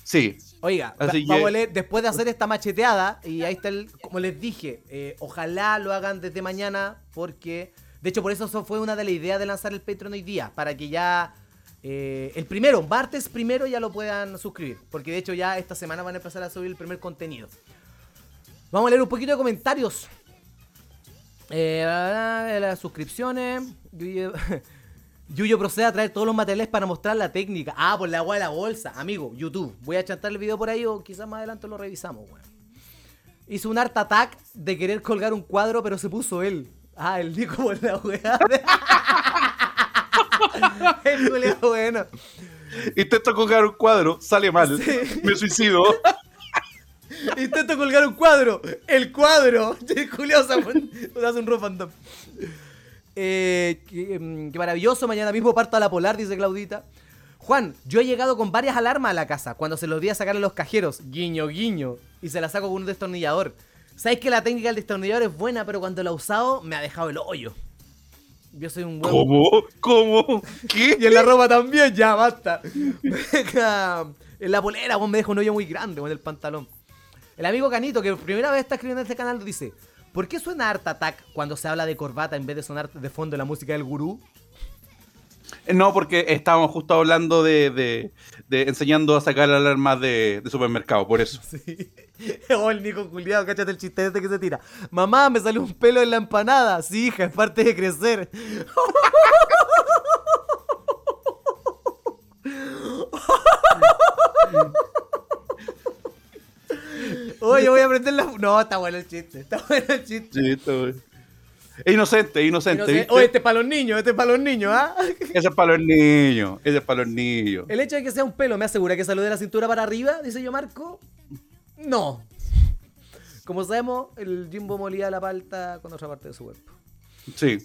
Sí, Oiga, Así va- vamos que- a leer, después de hacer esta macheteada, y ahí está el, como les dije, eh, ojalá lo hagan desde mañana, porque De hecho, por eso eso fue una de las ideas de lanzar el Patreon hoy día, para que ya eh, el primero, martes primero, ya lo puedan suscribir. Porque de hecho ya esta semana van a empezar a subir el primer contenido. Vamos a leer un poquito de comentarios. Eh, las suscripciones. Yuyo, procede a traer todos los materiales para mostrar la técnica. Ah, por la agua de la bolsa. Amigo, YouTube. Voy a chantar el video por ahí o quizás más adelante lo revisamos, weón. Hizo un art attack de querer colgar un cuadro, pero se puso él. Ah, el Nico por la weá. el culiao bueno. Intento colgar un cuadro, sale mal. Sí. Me suicido. Intento colgar un cuadro. El cuadro. El culiao se hace un dump. Eh, qué, qué maravilloso. Mañana mismo parto a la polar, dice Claudita. Juan, yo he llegado con varias alarmas a la casa cuando se los di a sacar a los cajeros. Guiño, guiño. Y se las saco con un destornillador. Sabes que la técnica del destornillador es buena, pero cuando la he usado me ha dejado el hoyo. Yo soy un buen. ¿Cómo? ¿Cómo? ¿Qué? Y en la ropa también, ya basta. En la polera, vos me deja un hoyo muy grande con el pantalón. El amigo Canito, que primera vez está escribiendo en este canal, dice: ¿Por qué suena Art Attack cuando se habla de corbata en vez de sonar de fondo la música del gurú? No, porque estábamos justo hablando de, de- de enseñando a sacar alarmas de, de supermercado, por eso. Sí. Oh, el Nico Juliado, cáchate el chiste este que se tira. Mamá, me salió un pelo en la empanada. Sí, hija, es parte de crecer. Oye, voy a aprender la. No, está bueno el chiste. Está bueno el chiste. Sí, esto, güey. Es inocente, es inocente. Oye, este es para los niños, este es para los niños, ¿ah? Ese es para los niños. Ese es para los niños. El hecho de que sea un pelo me asegura que salió de la cintura para arriba, dice yo Marco. No. Como sabemos, el Jimbo molía la palta con otra parte de su cuerpo. Sí.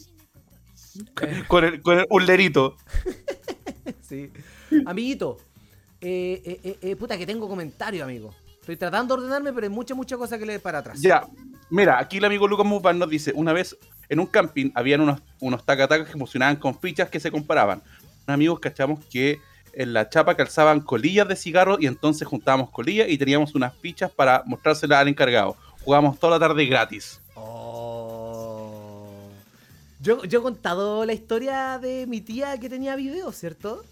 Con, el, con el. Sí. Amiguito, eh, eh, eh, eh, puta que tengo comentario, amigo. Estoy tratando de ordenarme, pero hay mucha, mucha cosa que leer para atrás. Ya, mira, aquí el amigo Lucas Mupan nos dice, una vez en un camping habían unos, unos tacatacas que funcionaban con fichas que se comparaban. Unos amigos cachamos que en la chapa calzaban colillas de cigarro y entonces juntábamos colillas y teníamos unas fichas para mostrárselas al encargado. Jugábamos toda la tarde gratis. Oh. Yo, yo he contado la historia de mi tía que tenía videos, ¿cierto?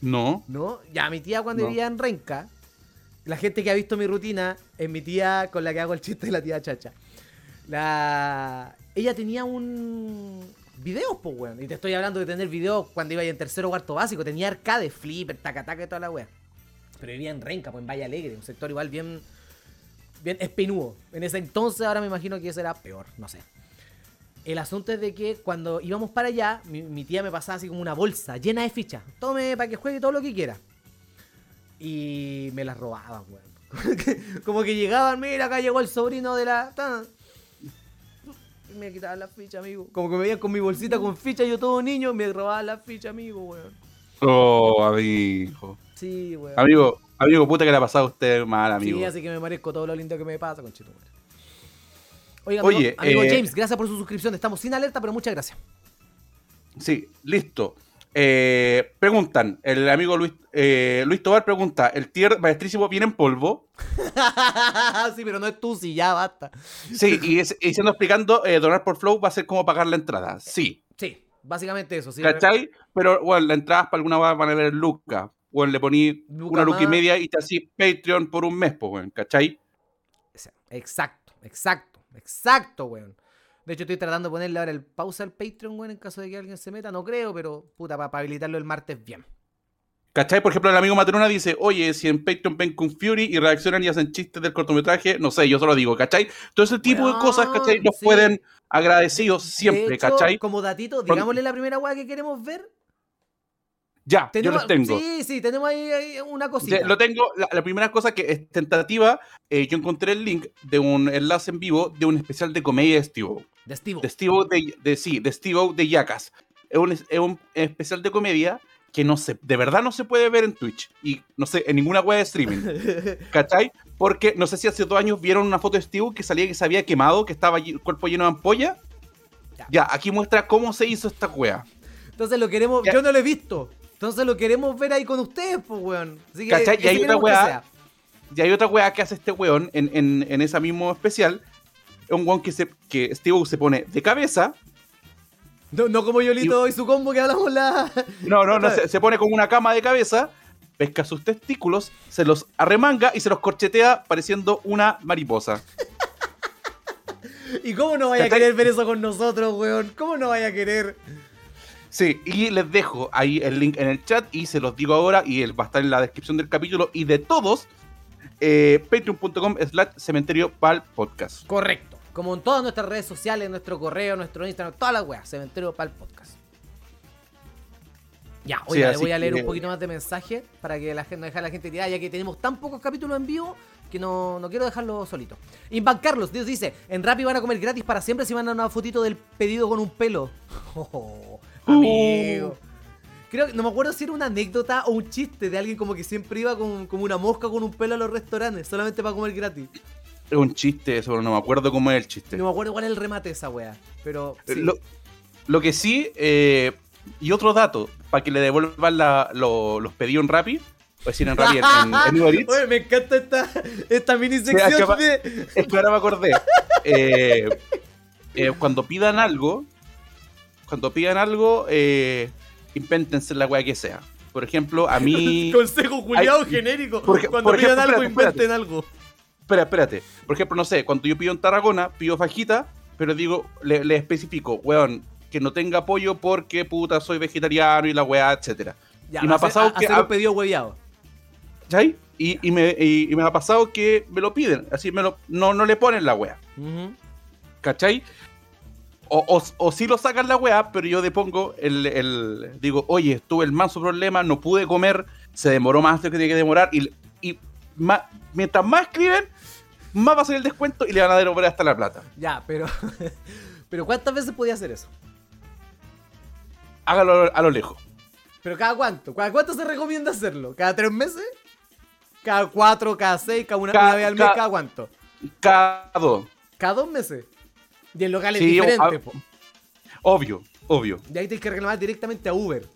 No. ¿No? Ya, mi tía cuando No. vivía en Renca, la gente que ha visto mi rutina es mi tía con la que hago el chiste de la tía Chacha. La... Ella tenía un... Videos, pues, weón. Y te estoy hablando de tener videos cuando iba en tercero o cuarto básico. Tenía arcade, flipper, taca-taca y toda la wea. Pero vivía en Renca, pues en Valle Alegre, un sector igual bien... Bien. En ese entonces, ahora me imagino que eso era peor, no sé. El asunto es de que cuando íbamos para allá, mi tía me pasaba así como una bolsa llena de fichas. Tome para que juegue todo lo que quiera. Y me las robaban, weón. Como que, como que llegaban, mira, acá llegó el sobrino de la. Y me quitaban las fichas, amigo. Como que me veían con mi bolsita con fichas, yo todo niño, me robaban las fichas, amigo, weón. Oh, amigo. Sí, weón. Amigo, amigo, puta que le ha pasado a usted mal, amigo. Sí, así que me merezco todo lo lindo que me pasa, con chito, Oiga, Oye, amigo, amigo eh, James, gracias por su suscripción. Estamos sin alerta, pero muchas gracias. Sí, listo. Eh, preguntan, el amigo Luis, eh, Luis Tobar pregunta, ¿el tier maestrísimo viene en polvo? sí, pero no es tú, sí, ya basta. Sí, y, es- y siendo explicando, eh, donar por Flow va a ser como pagar la entrada. Sí, Sí, básicamente eso. Sí, ¿cachai? Pero, bueno, la entrada para alguna va a valer lucas. Bueno, le poní Luca una luca y media y te así Patreon por un mes, pues, bueno, ¿cachai? Exacto, exacto, exacto, weón. De hecho, estoy tratando de ponerle ahora el pausa al Patreon, weón, en caso de que alguien se meta. No creo, pero puta, para habilitarlo el martes bien. ¿Cachai? Por ejemplo, el amigo Matrona dice, oye, si en Patreon ven con Fury y reaccionan y hacen chistes del cortometraje, no sé, yo solo digo, ¿cachai? Todo ese tipo de cosas, ¿cachai? Nos sí. pueden agradecidos De siempre, hecho, ¿cachai? Como datito, digámosle la primera weá que queremos ver. Ya, Tenemos, yo los tengo. Sí, sí, tenemos ahí, ahí una cosita. Lo tengo, la, la primera cosa que es tentativa, eh, yo encontré el link de un enlace en vivo de un especial de comedia de Steve De Steve. De Steve de, de, sí, de Steve de Yacas. Es un, es un especial de comedia que no se, de verdad no se puede ver en Twitch y no sé, en ninguna web de streaming. ¿Cachai? Porque no sé si hace dos años vieron una foto de Steve que salía que se había quemado, que estaba el cuerpo lleno de ampolla. Ya. Ya, aquí muestra cómo se hizo esta wea. Entonces lo queremos. Ya. Yo no lo he visto. Entonces lo queremos ver ahí con ustedes, pues, weón. Así que, ¿Cachai? Y hay otra weá sea. Y hay otra wea que hace este weón en, en, en ese mismo especial. Es un weón que, se, que Steve se pone de cabeza No, no como Yolito y su combo que hablamos la. No, no, no, se, pone como una cama de cabeza, pesca sus testículos, se los arremanga y se los corchetea pareciendo una mariposa. ¿Y cómo no vaya a querer ver eso con nosotros, weón? ¿Cómo no vaya a querer? Sí, y les dejo ahí el link en el chat y se los digo ahora y él va a estar en la descripción del capítulo y de todos, eh, patreon.com slash cementerio pal podcast. Correcto. Como en todas nuestras redes sociales, nuestro correo, nuestro Instagram, todas las weas. Cementerio para el podcast. Ya, Sí, le así voy a leer que- un poquito más de mensaje para que la gente no deje a la gente tirada, ya que tenemos tan pocos capítulos en vivo que no, no quiero dejarlo solito. Iván Carlos, Dios dice, en Rappi van a comer gratis para siempre si mandan una fotito del pedido con un pelo. Oh, amigo. Creo que no me acuerdo si era una anécdota o un chiste de alguien como que siempre iba con, como una mosca con un pelo a los restaurantes, solamente para comer gratis. Es un chiste eso, no me acuerdo cómo es el chiste. No me acuerdo cuál es el remate de esa wea. Pero. sí. Lo, lo que sí, eh, y otro dato, para que le devuelvan la- lo- los pedidos en Rappi, o decir en Rappi, en, en, en Uber Eats, Oye, me encanta esta, esta mini es sección que va- de. es que ahora me acordé. Eh, eh, cuando pidan algo, cuando pidan algo, eh, invéntense la weá que sea. Por ejemplo, a mí... Consejo culiado genérico. Cuando por pidan ejemplo, algo, espérate, inventen algo. Espera, espérate. Por ejemplo, no sé, cuando yo pido en Tarragona, pido fajita, pero digo, le, le especifico, weón, que no tenga pollo porque puta soy vegetariano y la weá, etcétera. Ya, Y me ha pasado que pedido hueviado. ¿Cachai? Y, y me, y- y me ha pasado que me lo piden, así me lo, no, no le ponen la weá, Ujú. ¿cachai? O, o, o sí lo sacan la weá, pero yo le pongo el, el- Digo, oye, tuve el manso problema, no pude comer, se demoró más de lo que tenía que demorar, y, y más- mientras más escriben, más va a ser el descuento y le van a devolver hasta la plata. Ya, pero. pero ¿cuántas veces podía hacer eso? Hágalo a lo lejos. ¿Pero cada cuánto? ¿Cada cuánto se recomienda hacerlo? ¿Cada tres meses? ¿Cada cuatro? ¿Cada seis? ¿Cada una, Ca- una vez al mes? ca- ¿Cada cuánto? Cada dos. ¿Cada dos meses? Y en locales Sí, diferentes, po. Obvio, obvio. Y ahí tienes que reclamar directamente a Uber.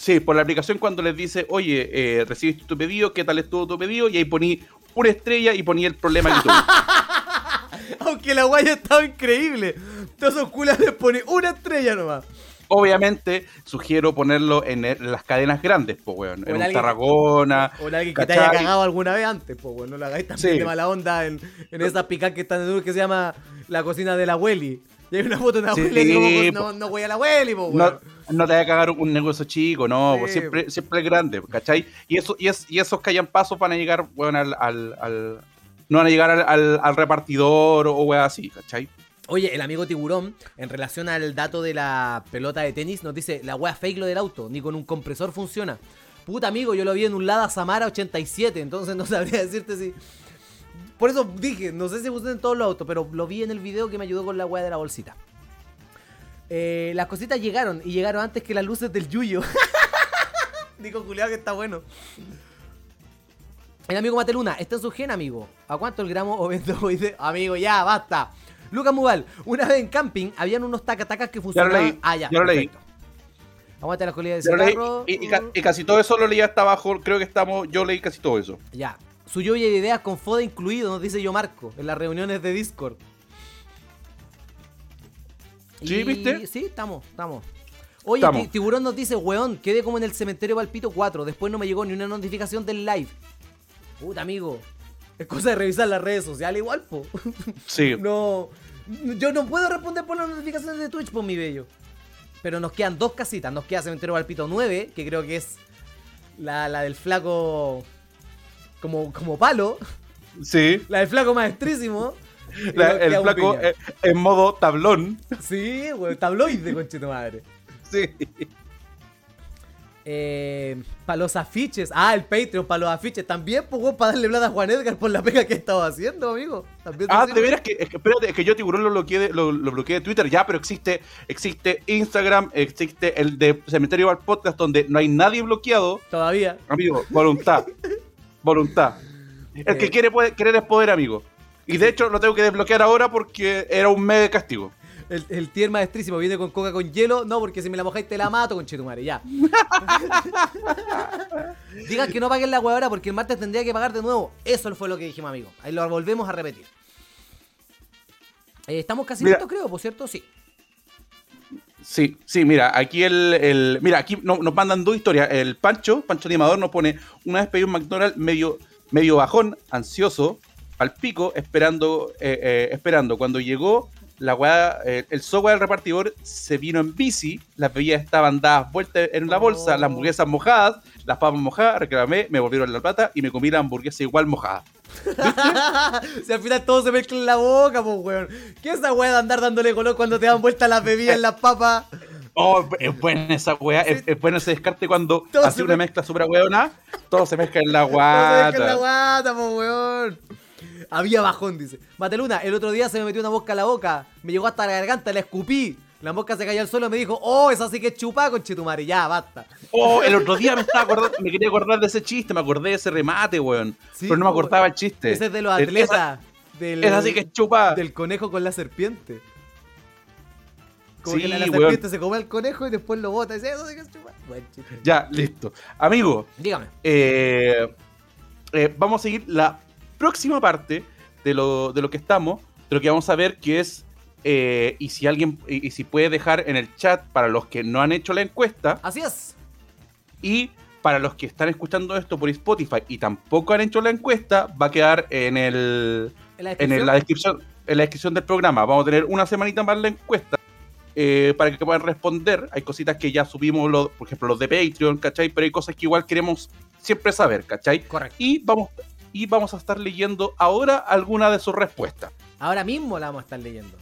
Sí, por la aplicación cuando les dice, oye, eh, recibiste tu pedido, ¿qué tal estuvo tu pedido? Y ahí poní una estrella y poní el problema que tuvo. Aunque la guaya estaba increíble. Todos esos culas les pone una estrella nomás. Obviamente, sugiero ponerlo en, el- en las cadenas grandes, pues, weón. O En en un alguien- Tarragona. O alguien que te haya cagado alguna vez antes, pues bueno, no la hagáis también Sí. de mala onda en, en esas picas que están en que se llama la cocina de la abueli. Y hay una foto de la Sí, abueli así como, no, no voy a la abueli, pues No, bueno. no te vaya a cagar un negocio chico, no, pues, siempre, siempre es grande, ¿cachai? Y, eso, y, es, y esos que hayan pasos van a llegar, weón, al, al, al- no van a llegar al, al- al repartidor o weón así, ¿cachai? Oye, el amigo Tiburón, en relación al dato de la pelota de tenis, nos dice, la wea fake lo del auto, ni con un compresor funciona. Puta amigo, yo lo vi en un Lada Samara 87, entonces no sabría decirte si... Por eso dije, no sé si en todos los autos, pero lo vi en el video que me ayudó con la wea de la bolsita. Eh, las cositas llegaron, y llegaron antes que las luces del Yuyo. Dijo Julián que está bueno. El amigo Mateluna, está en su gen, amigo. ¿A cuánto el gramo o de... Amigo, ya, basta. Lucas Mugal, una vez en camping habían unos tacatacas que Ya lo funcionaban. leí, ah, ya, ya lo leí. Aguanta la colilla de cigarro. y, y casi todo eso lo leí hasta abajo, creo que estamos, yo leí casi todo eso. Ya. Su lluvia de ideas con FODE incluido, nos dice yo Marco, en las reuniones de Discord. Sí, Y- ¿viste? Sí, estamos, estamos. Oye, Estamos. Tiburón nos dice, weón, quedé como en el cementerio Palpito 4. Después no me llegó ni una notificación del live. Puta, amigo. Es cosa de revisar las redes sociales igual, po. Sí. No. Yo no puedo responder por las notificaciones de Twitch, por mi bello. Pero nos quedan dos casitas. Nos queda Cementerio Palpito 9, que creo que es la, la del flaco. Como, como palo. Sí. La del flaco maestrísimo. La- el flaco eh, en modo tablón. Sí, güey, tabloide, conchito madre. Sí. Eh, para los afiches. Ah, el Patreon, para los afiches. También, pues, para darle plata a Juan Edgar por la pega que estaba haciendo, amigo. También Ah, de veras que, es que, espérate, es que yo tiburón lo bloqueé, de, lo, lo bloqueé de Twitter ya, pero existe, existe Instagram, existe el de Cementerio Bar Podcast donde no hay nadie bloqueado. Todavía. Amigo, voluntad. voluntad. El Eh. que quiere puede, querer es poder, amigo. Y de hecho lo tengo que desbloquear ahora porque era un mes de castigo. El, el tier maestrísimo viene con coca con hielo. No, porque si me la mojáis te la mato, conchetumare, ya. Digan que no paguen la huevora porque el martes tendría que pagar de nuevo. Eso fue lo que dijimos, amigo. Ahí lo volvemos a repetir. Eh, estamos casi listos, creo, por cierto, sí. Sí, sí, mira, aquí el, el mira, aquí no- nos mandan dos historias. El Pancho, Pancho Animador, nos pone una vez pedí un McDonald's medio, medio bajón, ansioso, al pico, esperando, eh, eh, esperando. Cuando llegó, la weá, eh, el software del repartidor se vino en bici, las bebidas estaban dadas vueltas en la bolsa, las hamburguesas mojadas, las papas mojadas, reclamé, me volvieron la plata y me comí la hamburguesa igual mojada. si al final todo se mezcla en la boca, pues, weón. ¿Qué es esa weá de andar dándole color cuando te dan vuelta las bebidas en las papas? Oh, es buena esa weá, es, es bueno ese descarte cuando Todo hace una me- mezcla super weona, todo se mezcla en la Todo se mezcla en la guata. guata, pues, weón. Había bajón, dice. Mateluna, el otro día se me metió una mosca a la boca. Me llegó hasta la garganta, la escupí. La mosca se cayó al suelo y me dijo, oh, esa sí que es chupá, conchetumare. Ya, basta. Oh, el otro día me estaba acordando, me quería acordar de ese chiste, me acordé de ese remate, weón. Sí, pero no me acordaba el chiste. Ese es de los atletas. del, Esa, sí que es chupa. Del conejo con la serpiente. Como Sí, que la, la weón. serpiente se come al conejo y después lo bota. Y dice, eso sí que es chupá. Buen chiste. Ya, listo. Amigo, Dígame. eh, eh, vamos a seguir la próxima parte de lo, de lo que estamos, de lo que vamos a ver, que es. Eh, y si alguien, y, y si puede dejar en el chat para los que no han hecho la encuesta, Así es. y para los que están escuchando esto por Spotify y tampoco han hecho la encuesta, va a quedar en el, En la descripción. el- la descripción en la descripción del programa. Vamos a tener una semanita más la encuesta eh, para que puedan responder. Hay cositas que ya subimos, los- por ejemplo, los de Patreon, ¿cachai? Pero hay cosas que igual queremos siempre saber, ¿cachai? Correcto. Y vamos, y vamos a estar leyendo ahora alguna de sus respuestas. Ahora mismo la vamos a estar leyendo.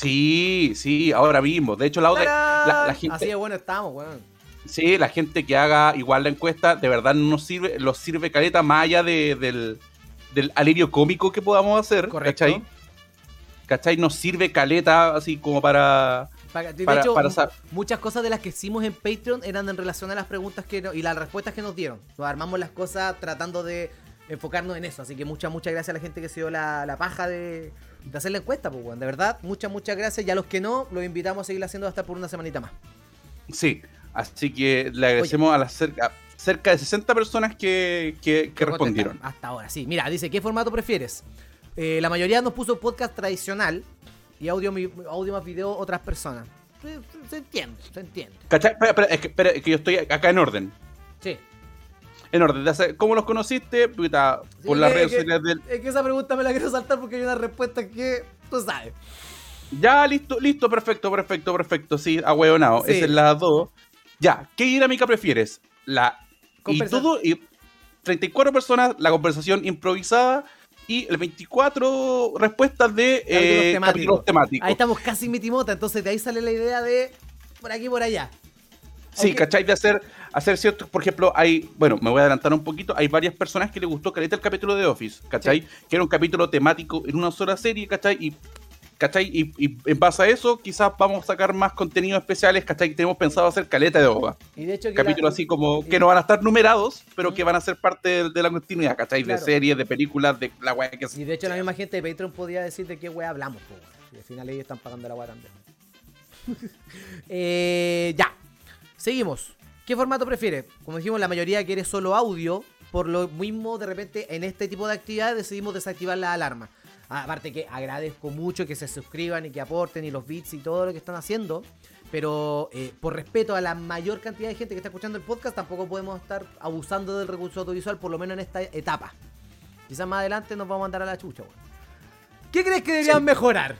Sí, sí, ahora mismo. De hecho, la, otra, la, la ¡Tarán! gente, Así de bueno estamos, weón. sí, la gente que haga igual la encuesta, de verdad nos sirve, los sirve caleta más allá de- del, del alivio cómico que podamos hacer, Correcto. ¿cachai? ¿Cachai? Nos sirve caleta así como para... Para- de Para- hecho, para muchas cosas de las que hicimos en Patreon eran en relación a las preguntas que no- y las respuestas que nos dieron. Nos armamos las cosas tratando de enfocarnos en eso. Así que muchas, muchas gracias a la gente que se dio la, la paja de, de hacer la encuesta, pues, weón. De verdad, muchas, muchas gracias. Y a los que no, los invitamos a seguir haciendo hasta por una semanita más. Sí, así que le agradecemos a las cerca, cerca de 60 personas que, que- que respondieron. Hasta ahora, sí. Mira, dice, ¿qué formato prefieres? Eh, la mayoría nos puso podcast tradicional y audio, audio más video otras personas. Se, se- se entiende, se entiende. ¿Cachai? Espera, espera, es que, espera, es que yo estoy acá en orden. Sí. En orden. de hacer- ¿Cómo los conociste? Puta, Sí, por las redes sociales del... Es que esa pregunta me la quiero saltar porque hay una respuesta que tú sabes. Ya, listo, listo, perfecto, perfecto, perfecto. Sí, ahueonado. Sí. Esa es la 2. Ya, ¿qué dinámica prefieres? La. Y todo. Y 34 personas, la conversación improvisada. Y el 24 respuestas de Capítulos eh, temáticos. capítulos temáticos. Ahí estamos casi mitimota, entonces de ahí sale la idea de por aquí por allá. Sí, Ok. ¿cachai? De hacer, hacer cierto, por ejemplo, hay, bueno, me voy a adelantar un poquito, hay varias personas que les gustó caleta el capítulo de Office, ¿cachai? Que era un capítulo temático en una sola serie, ¿cachai? Y, ¿cachai? Y, y en base a eso, quizás vamos a sacar más contenidos especiales, ¿cachai? Tenemos pensado hacer caleta de OVA. Y de hecho Capítulos la- así como y- que no van a estar numerados, pero Mm. que van a ser parte de, de la continuidad, ¿cachai? Claro. De series, de películas, de la weá que Y de hecho la misma gente de Patreon podía decir de qué wea hablamos. Y al final ellos están pagando la wea también. eh, ya. Seguimos. ¿Qué formato prefieres? Como dijimos, la mayoría quiere solo audio. Por lo mismo, de repente, en este tipo de actividades decidimos desactivar la alarma. Aparte que agradezco mucho que se suscriban y que aporten y los bits y todo lo que están haciendo. Pero eh, por respeto a la mayor cantidad de gente que está escuchando el podcast, tampoco podemos estar abusando del recurso audiovisual, por lo menos en esta etapa. Quizás más adelante nos vamos a mandar a la chucha, weón. ¿Qué crees que deberían Sí. mejorar?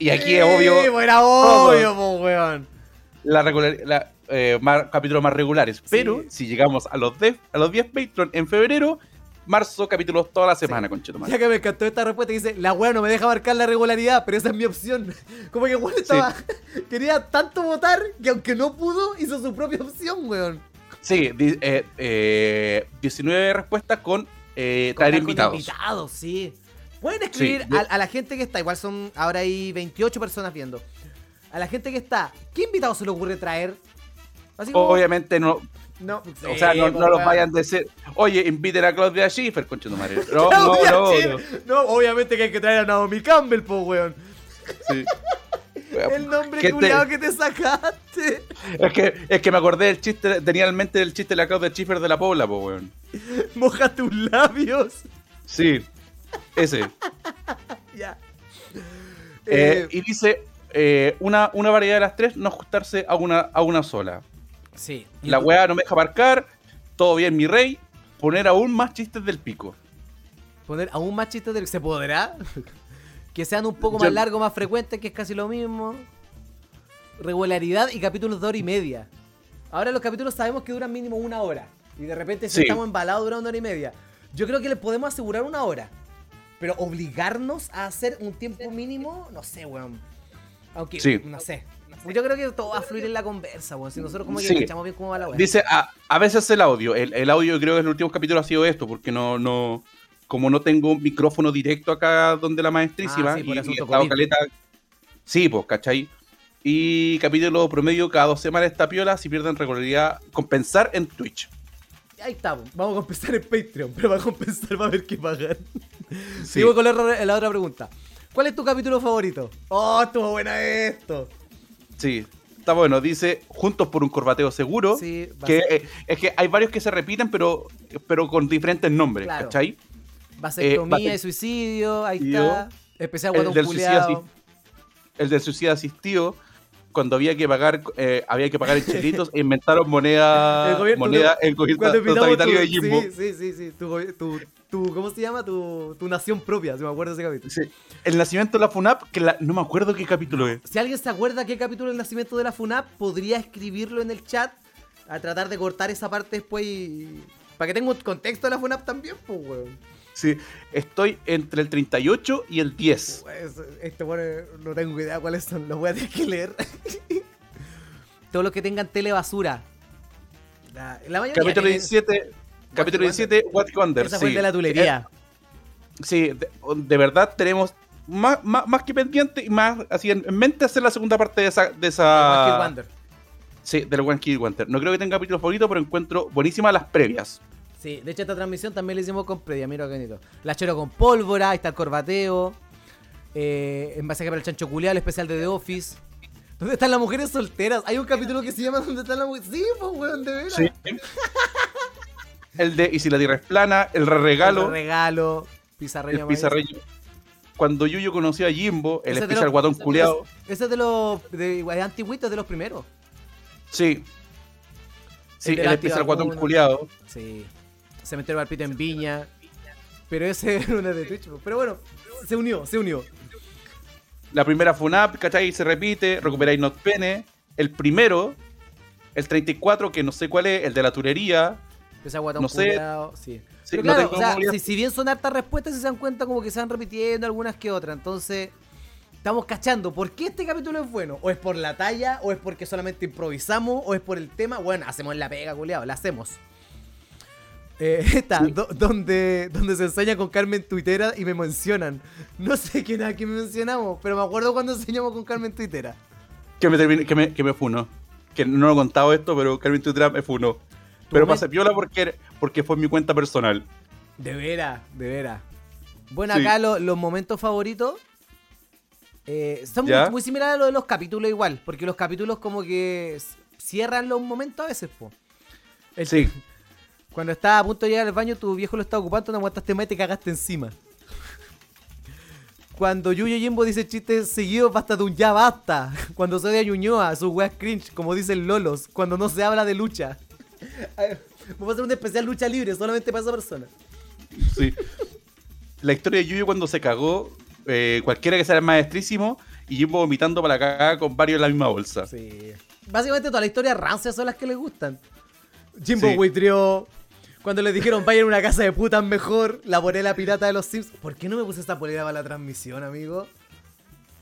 Y aquí es obvio. Sí, era obvio, po, weón. la regular, la, eh, más- capítulos más regulares. Pero Sí. si llegamos a los 10 a los 10 Patreon en febrero, marzo, capítulos toda la semana, Sí. conchetumare. Ya que me encantó esta respuesta que dice, la weá no me deja marcar la regularidad, pero esa es mi opción. Como que weón estaba. Quería tanto votar que aunque no pudo, hizo su propia opción, weón. Sí, di- eh, eh, 19 respuestas con eh, traer invitados. invitados, sí. Pueden escribir yo- a, a la gente que está, igual son, ahora hay 28 personas viendo. A la gente que está, ¿qué invitado se le ocurre traer? Así como- Obviamente no, No, o sea, no, sí, no los vayan a decir, oye, inviten a Claudia Schiffer, conchetumare. No, no, Claudia no, Schiffer. no, No, obviamente que hay que traer a Naomi Campbell, po, weón. sí. El nombre culiado que te sacaste. Es que, es que me acordé del chiste, tenía en mente el chiste de la Claudia Schiffer de la Pobla, po, weón. Moja tus labios. Sí, ese. Ya. Eh, Eh, y dice, eh, una, una variedad de las tres, no ajustarse a una, a una sola. Sí. La weá no me deja marcar, todo bien, mi rey. Poner aún más chistes del pico. Poner aún más chistes del se podrá. que sean un poco Yo- más largos, más frecuentes, que es casi lo mismo. Regularidad y capítulos de hora y media. Ahora los capítulos sabemos que duran mínimo una hora. Y de repente si Sí. estamos embalados duran una hora y media. Yo creo que le podemos asegurar una hora. Pero obligarnos a hacer un tiempo mínimo, no sé, weón. Aunque, Sí. no sé. Yo creo que todo va a fluir en la conversa, weón. Si nosotros como que Sí. bien cómo va la weón. Dice, a, a veces el audio. El, el audio creo que en el último capítulo ha sido esto, porque no, no, como no tengo un micrófono directo acá donde la maestrísima, Ah, sí, por y, y asunto he estado caleta. Sí, pues, ¿cachai? Y capítulo promedio cada dos semanas esta piola, si pierden regularidad, compensar en Twitch. Ahí estamos. Vamos a compensar en Patreon, pero para compensar va a haber que pagar. Sí. Sigo con la otra pregunta. ¿Cuál es tu capítulo favorito? Oh, estuvo buena esto. Sí, está bueno. Dice, juntos por un corbateo seguro. Sí, que eh, es que hay varios que se repiten, pero, pero con diferentes nombres, Claro. ¿cachai? Vasectomía Eh, y suicidio, ahí suicidio. está. Especial El del suicidio. El del suicidio asistido, cuando había que pagar, eh, había que pagar en chelitos, e inventaron moneda, El gobierno- moneda, el gobierno totalitario de Jimbo. Sí, sí, sí, sí. Tu, tu, tu- ¿Cómo se llama? Tu, tu nación propia, si me acuerdo de ese capítulo. Sí. El nacimiento de la FUNAP, que la- no me acuerdo qué capítulo es. Si alguien se acuerda qué capítulo del nacimiento de la FUNAP, podría escribirlo en el chat a tratar de cortar esa parte después y... Para que tenga un contexto de la FUNAP también, pues, weón. Sí, estoy entre el 38 y el 10. Pues, Este bueno, no tengo idea cuáles son, los voy a tener que leer. Todos los que tengan telebasura. La, la mayoría Capítulo tienen- 17, capítulo 17, What Wonder. Esa fue sí. de la tulería. Eh, sí, de, de verdad tenemos más, más, más que pendiente y más así en, en mente hacer la segunda parte de esa. De esa Wonder. sí, del One Kid Wonder. No creo que tenga capítulo favorito, pero encuentro buenísimas las previas. Sí, de hecho esta transmisión también la hicimos con previa, mira qué bonito. La choro con pólvora, ahí está el corbateo. Eh, en base a que para el chancho culiao, el especial de The Office. ¿Dónde están las mujeres solteras? Hay un capítulo que se llama ¿Dónde están las mujeres? Sí, pues weón, de veras. el de Y si la tierra es plana, el re regalo, El regalo, pizarreño. el pizarreño. Cuando Yuyo conoció a Jimbo, el especial los- guatón culeado. Ese es de los de, de antiguitos, de los primeros. Sí. Sí, El el, especial guatón culeado. Sí. Cementerio Palpito en Viña. Pero ese era uno de Twitch. Pero bueno, se unió, se unió. La primera FUNAP, ¿cachai? Se repite, recuperáis Not Pene. El primero, el 34, que no sé cuál es, el de la turería. Ese guatón No sé. sí. Sí, Pero claro, o sea, si, si bien son hartas respuestas, se dan cuenta como que se van repitiendo algunas que otras. Entonces, estamos cachando. ¿Por qué este capítulo es bueno? ¿O es por la talla? ¿O es porque solamente improvisamos? ¿O es por el tema? Bueno, hacemos la pega, culiao, la hacemos. Eh, esta, do- donde, donde se enseña con Carmen Tuitera y me mencionan. No sé quién a quién mencionamos, pero me acuerdo cuando enseñamos con Carmen Tuitera. Que me, que me, que me funó. Que no lo he contado esto, pero Carmen Tutra me funó. Pero me- pasé piola porque, porque fue mi cuenta personal. De veras, de veras. Bueno, Sí. acá lo- los momentos favoritos eh, son muy, muy similares a los de los capítulos igual, porque los capítulos como que cierran los momentos a veces, po. El- Sí. Cuando estaba a punto de llegar al baño, tu viejo lo estaba ocupando, no aguantaste más y te cagaste encima. Cuando Yuyo Jimbo dice chistes seguidos, basta de un ya basta. Cuando soy de Ñuñoa, sus weas cringe, como dicen Lolos. Cuando no se habla de lucha. Vamos a hacer un especial lucha libre solamente para esa persona. Sí. La historia de Yuyo cuando se cagó, eh, cualquiera que sea el maestrísimo, y Jimbo vomitando para la cagada con varios en la misma bolsa. Sí. Básicamente todas las historias rancias son las que les gustan. Jimbo Sí. buitreó. Cuando les dijeron vayan a una casa de putas mejor, la polera pirata de los Sims. ¿Por qué no me puse esta polera para la transmisión, amigo?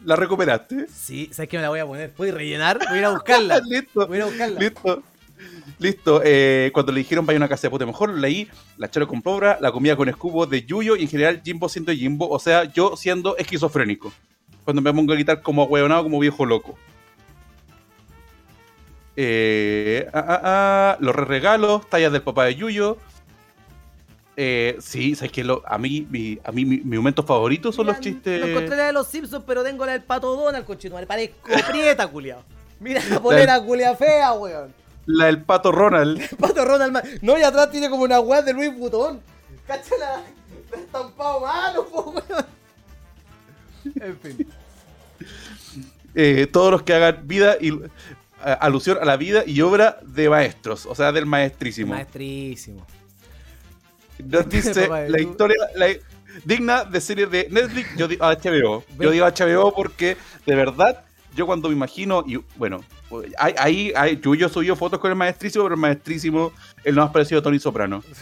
¿La recuperaste? Sí, ¿sabes que me la voy a poner? ¿Puedes rellenar? Voy a ir a buscarla. Listo. Voy a ir a buscarla. Listo. Listo. Eh, cuando le dijeron vaya a una casa de puta mejor, leí la chelo con pobra, la comida con escubo de Yuyo y en general Jimbo siendo Jimbo, o sea, yo siendo esquizofrénico. Cuando me pongo a gritar como ahueonado, como viejo loco. Eh, ah, ah, ah, los re regalos, tallas del papá de Yuyo. Eh, sí, sabes que lo- a mí, mi, a mí mi, mi momento favorito son los chistes. No encontré la de los Simpsons, pero tengo la del pato Donald, cochino. Me parezco prieta, culiao. Mira la polera, culia fea, weón. La del pato Ronald. El pato Ronald. No, y atrás tiene como una weá de Luis Butón. Cacha la, la estampado malo, po, weón. En fin. eh, todos los que hagan vida y a- alusión a la vida y obra de maestros, o sea, del maestrísimo. Maestrísimo. Nos dice la historia la- digna de serie de Netflix, yo digo HBO. Yo digo HBO porque de verdad, yo cuando me imagino, y bueno, ahí, ahí, Yuyo subió fotos con el maestrísimo, pero el maestrísimo, él no ha parecido a Tony Soprano.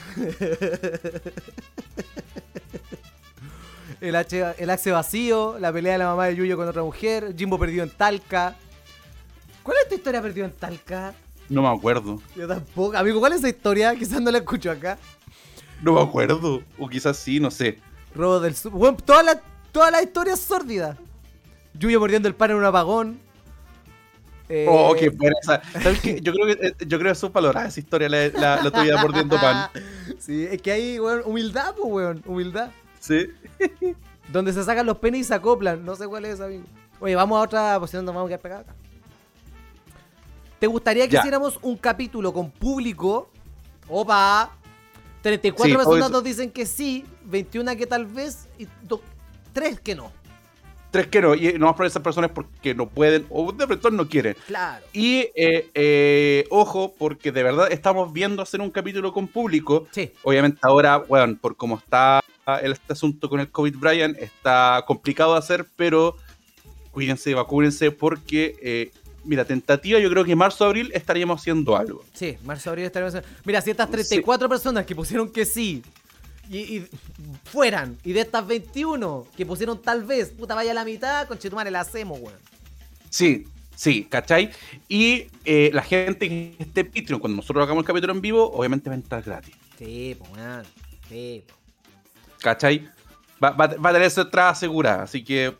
El, H, el axe vacío, la pelea de la mamá de Yuyo con otra mujer, Jimbo perdido en Talca. ¿Cuál es tu historia perdido en Talca? No me acuerdo. Yo tampoco. Amigo, ¿cuál es esa historia? Quizás no la escucho acá. No me acuerdo. O quizás sí, no sé. Robo del. Bueno, toda la, toda la historia es sórdida. Yuyo mordiendo el pan en un apagón. Eh, Oh, qué buena esa. ¿Sabes qué? Yo creo que eh, yo creo que valorada esa historia, la, la, la tuya mordiendo pan. Sí, es que hay, weón, humildad, pues, weón, humildad. Sí. Donde se sacan los penes y se acoplan. No sé cuál es, amigo. Oye, vamos a otra posición, nos vamos a quedar pegados acá. ¿Te gustaría que Ya. hiciéramos un capítulo con público? Opa. 34 Sí, personas nos dicen que sí, 21 que tal vez y 3 que no. Tres que no, y no más por esas personas porque no pueden o de pronto no quieren. Claro. Y eh, eh, ojo, porque de verdad estamos viendo hacer un capítulo con público. Sí. Obviamente ahora, bueno, por cómo está el, este asunto con el COVID, Brian, está complicado de hacer, pero cuídense, vacúnense, porque, eh, mira, tentativa, yo creo que marzo-abril estaríamos haciendo algo. Sí, marzo, abril estaremos. Mira, si estas 34 personas que pusieron que sí y, y fueran, y de estas 21 que pusieron tal vez, puta, vaya a la mitad, con Chetumare la hacemos, weón. Sí, sí, ¿cachai? Y eh, la gente que esté Patreon, cuando nosotros hagamos el capítulo en vivo, obviamente va a entrar gratis. Sí, pues, weón. Sí, po. ¿Cachai? Va, va- va a tener su entrada asegurada, así que.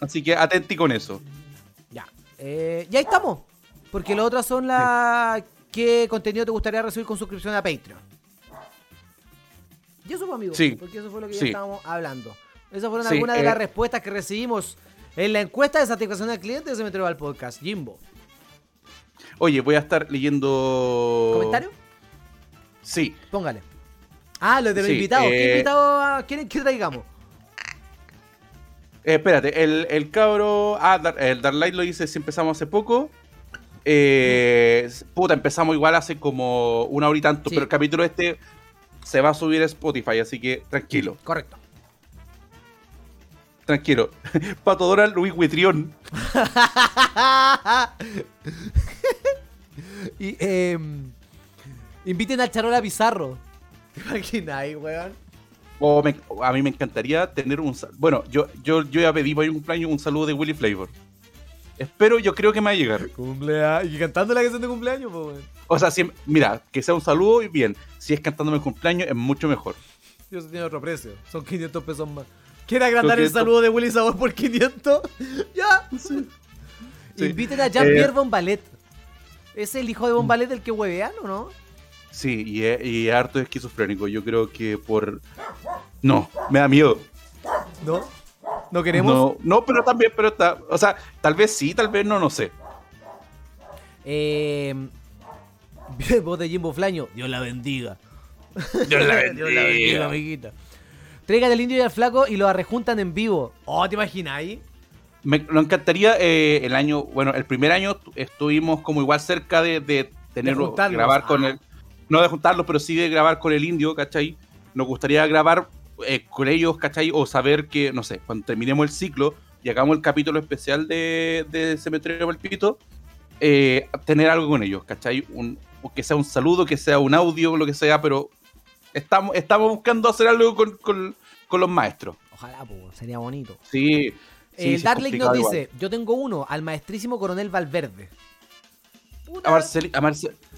Así que atenti con eso. Ya. Eh, y ahí estamos. Porque las otras son las. ¿Qué contenido te gustaría recibir con suscripción a Patreon? Y eso fue, amigo. Sí. Porque eso fue lo que ya Sí. estábamos hablando. Esas fueron Sí, algunas de eh. las respuestas que recibimos en la encuesta de satisfacción del cliente de Cementerio al Podcast. Jimbo. Oye, voy a estar leyendo. ¿Comentario? Sí. Póngale. Ah, los de los invitados. ¿Qué eh, invitados quieren que traigamos? Eh, espérate, el, el cabro. Ah, Dar- el Darlight lo dice si empezamos hace poco. Eh, puta, empezamos igual hace como una hora y tanto, Sí. pero el capítulo este se va a subir a Spotify, así que tranquilo, Correcto. tranquilo. Pato Donald, Luis Huitrión. y eh, inviten al Charola Pizarro. ¿Te imaginas, weón? O me- a mí me encantaría tener un. Bueno, yo, yo, yo ya pedí para un cumpleaños un saludo de Willy Flavor. Espero, yo creo que me va a llegar. Cumpleaños. Y cantando la canción de cumpleaños, pues. O sea, si, mira, que sea un saludo y bien. Si es cantándome el cumpleaños, es mucho mejor. Eso tiene otro precio. Son 500 pesos más. ¿Quiere agrandar el 500? saludo de Willy Sabor por 500? ya. Sí. Inviten a Jean-Pierre Eh, Bombalet. ¿Es el hijo de Bombalet el que huevean o no? Sí, y, y harto esquizofrénico. Yo creo que por. No, me da miedo. ¿No? ¿No queremos? No, no, pero también, pero está. O sea, tal vez sí, tal vez no, no sé. Eh, voz de Jimbo Flaño. Dios la bendiga. Dios la Dios la bendiga, amiguita. Traigan al indio y al flaco y lo arrejuntan en vivo. Oh, ¿te imagináis? Me, me encantaría eh, el año, bueno, el primer año tu- estuvimos como igual cerca de, de tener, De grabar con Ah. el, no de juntarlos, pero sí de grabar con el indio, ¿cachai? Nos gustaría grabar eh, con ellos, ¿cachai? O saber que, no sé, cuando terminemos el ciclo y hagamos el capítulo especial de, de Cementerio Palpito, eh, tener algo con ellos, ¿cachai? Un, o que sea un saludo, que sea un audio, lo que sea, pero estamos, estamos buscando hacer algo con, con- con los maestros. Ojalá, pues, sería bonito. Sí. sí, sí, el es Darley nos igual. dice, yo tengo uno, al maestrísimo coronel Valverde. Puta, A, Marceli- a